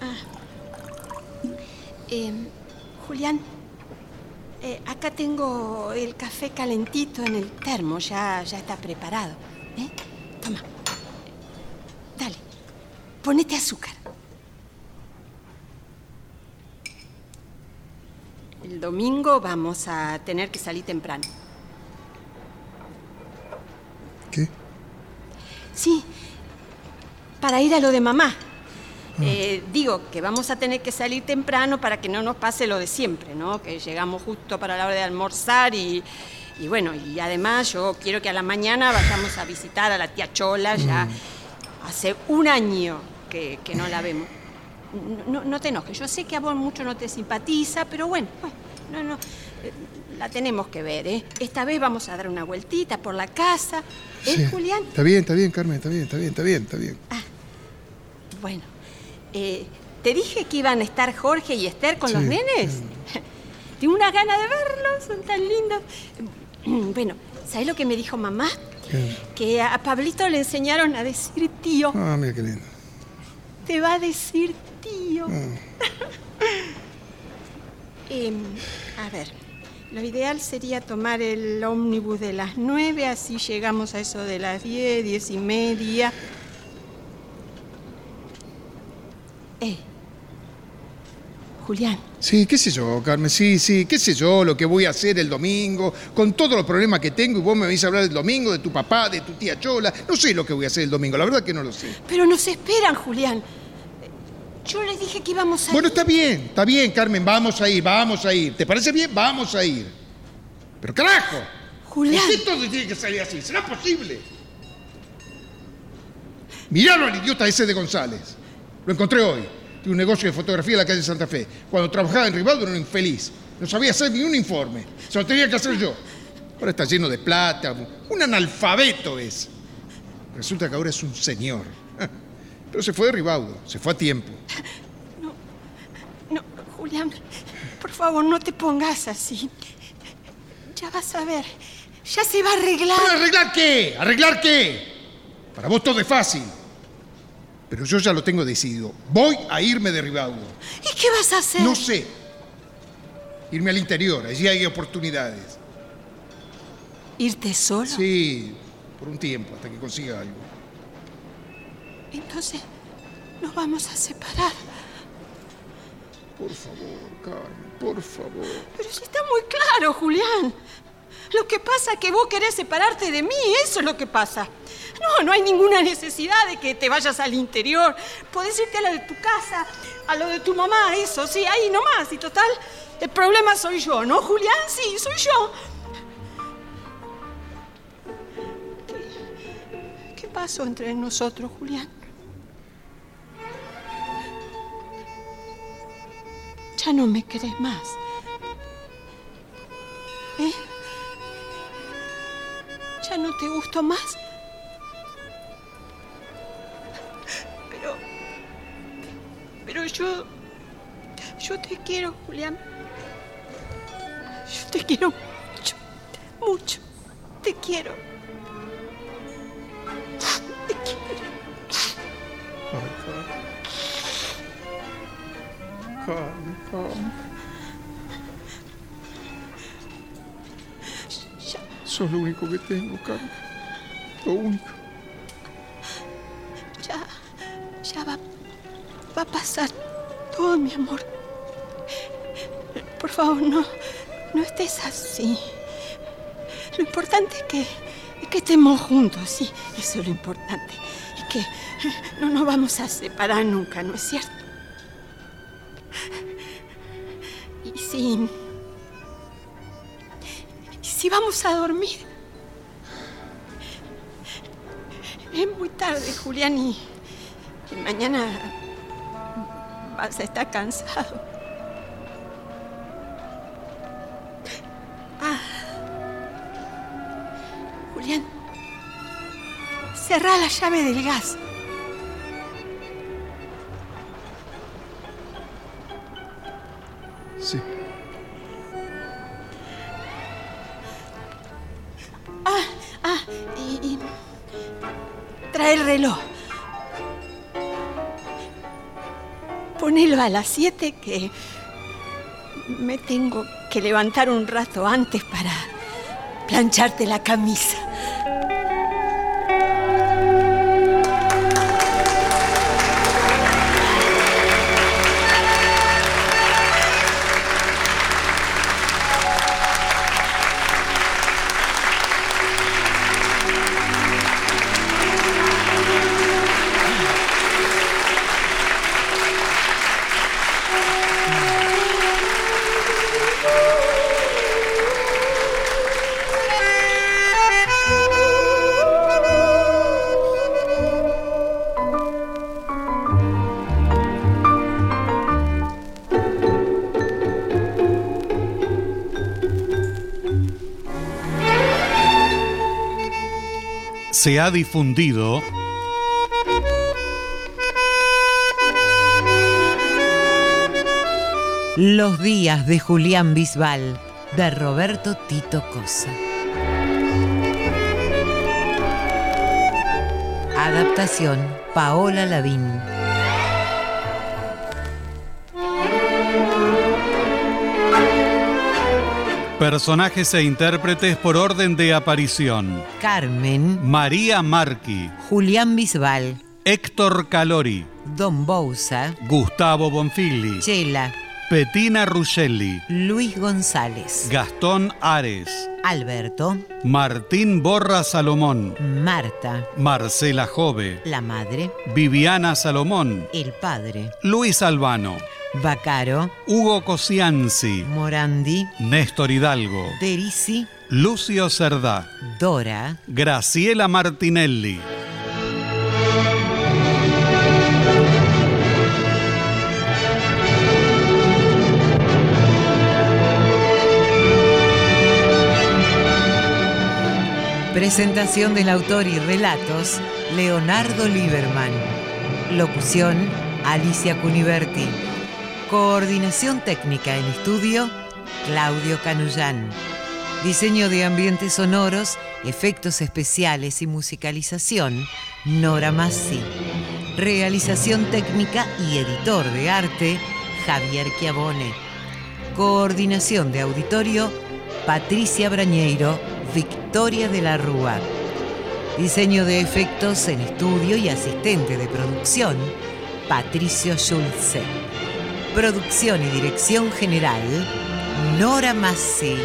Ah. Em, Julián, eh, acá tengo el café calentito en el termo, ya, ya está preparado. ¿eh? Toma. Dale, ponete azúcar. El domingo vamos a tener que salir temprano. ¿Qué? Sí, para ir a lo de mamá. Eh, digo que vamos a tener que salir temprano para que no nos pase lo de siempre, ¿no? Que llegamos justo para la hora de almorzar y, y bueno, y además yo quiero que a la mañana vayamos a visitar a la tía Chola, ya hace un año que, que no la vemos. No, no te enojes, yo sé que a vos mucho no te simpatiza, pero bueno, no, no, eh, la tenemos que ver, ¿eh? Esta vez vamos a dar una vueltita por la casa, ¿eh, Sí. Julián? Está bien, está bien, Carmen, está bien, está bien, está bien, está bien. Bueno, eh, ¿te dije que iban a estar Jorge y Esther con los Sí, nenes? Tengo una gana de verlos, son tan lindos. Bueno, ¿sabes lo que me dijo mamá? ¿Qué? Que a Pablito le enseñaron a decir tío. Ah, mira qué lindo. Te va a decir tío. Ah. Em, a ver, lo ideal sería tomar el ómnibus de las nueve, así llegamos a eso de las diez, diez y media. Eh, Julián, Sí, qué sé yo, Carmen, sí, sí, qué sé yo, lo que voy a hacer el domingo, con todos los problemas que tengo, y vos me venís a hablar del domingo, de tu papá, de tu tía Chola, no sé lo que voy a hacer el domingo, la verdad que no lo sé. pero nos esperan, Julián. Yo les dije que íbamos a... Bueno, está bien, está bien, Carmen, vamos a ir, vamos a ir. ¿Te parece bien? Vamos a ir. Pero carajo, Julián. ¿por qué todo tiene que salir así? ¿Será posible? Miralo al idiota ese de González. Lo encontré hoy. Tiene un negocio de fotografía en la calle Santa Fe. Cuando trabajaba en Rivaldo era un infeliz. No sabía hacer ni un informe. Se lo tenía que hacer yo. Ahora está lleno de plata. Un analfabeto es. Resulta que ahora es un señor. Pero se fue de Ribaudo. Se fue a tiempo. No, Julián, por favor, no te pongas así. Ya vas a ver. Ya se va a arreglar. ¿Pero arreglar qué? ¿Arreglar qué? Para vos todo es fácil. Pero yo ya lo tengo decidido. Voy a irme de Ribaudo. ¿Y qué vas a hacer? No sé. Irme al interior, allí hay oportunidades. ¿Irte solo? Sí, por un tiempo, hasta que consiga algo. Entonces, nos vamos a separar. Por favor, Carmen, por favor. Pero si está muy claro, Julián. Lo que pasa es que vos querés separarte de mí, eso es lo que pasa. No, no hay ninguna necesidad de que te vayas al interior. Podés irte a lo de tu casa, a lo de tu mamá, eso, sí, ahí nomás. Y total, el problema soy yo, ¿no, Julián? Sí, soy yo. ¿Qué, pasó entre nosotros, Julián? Ya no me querés más. ¿Eh? ¿Ya no te gusto más? Pero. Pero yo. Yo te quiero, Julián. Yo te quiero mucho. Mucho. Te quiero. Te quiero. Sos lo único que tengo, Carmen. Lo único. Ya, ya va, va a pasar todo, mi amor. Por favor, no, no estés así. Lo importante es que, es que estemos juntos, sí, eso es lo importante. Y que no nos vamos a separar nunca, ¿no es cierto? Y si... y si vamos a dormir. Es muy tarde, Julián, y, y mañana vas a estar cansado. Ah. Julián, cerrá la llave del gas. Trae el reloj. Ponelo a las 7 que me tengo que levantar un rato antes para plancharte la camisa. Se ha difundido Los días de Julián Bisbal, de Roberto Tito Cosa. Adaptación, Paola Lavín. Personajes e intérpretes por orden de aparición. Carmen, María Marqui, Julián Bisbal, Héctor Calori, Don Bouza, Gustavo Bonfili, Chela, Petina Ruggelli, Luis González, Gastón Ares, Alberto, Martín Borra Salomón, Marta, Marcela Jove, la madre, Viviana Salomón, el padre, Luis Albano, Bacaro, Hugo Cosianzi, Morandi, Néstor Hidalgo, Derisi, Lucio Cerdá, Dora, Graciela Martinelli. Presentación del autor y relatos, Leonardo Lieberman. Locución, Alicia Cuniverti. Coordinación técnica en estudio, Claudio Canullán. Diseño de ambientes sonoros, efectos especiales y musicalización, Nora Massi. Realización técnica y editor de arte, Javier Chiavone. Coordinación de auditorio, Patricia Brañeiro, Victoria de la Rúa. Diseño de efectos en estudio y asistente de producción, Patricio Schulze. Producción y dirección general, Nora Massi.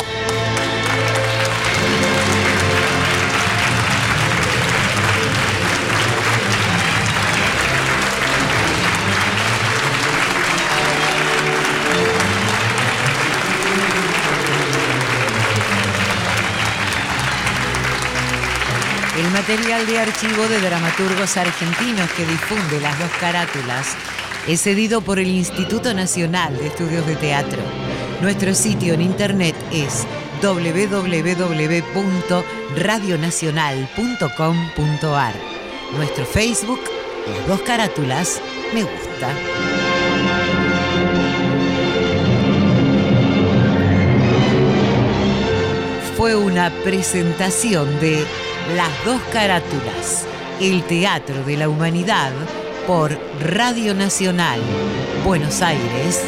El material de archivo de dramaturgos argentinos que difunde las dos carátulas es cedido por el Instituto Nacional de Estudios de Teatro. Nuestro sitio en internet es www.radionacional.com.ar. Nuestro Facebook, las dos carátulas, me gusta. Fue una presentación de Las dos carátulas, el Teatro de la Humanidad por Radio Nacional, Buenos Aires,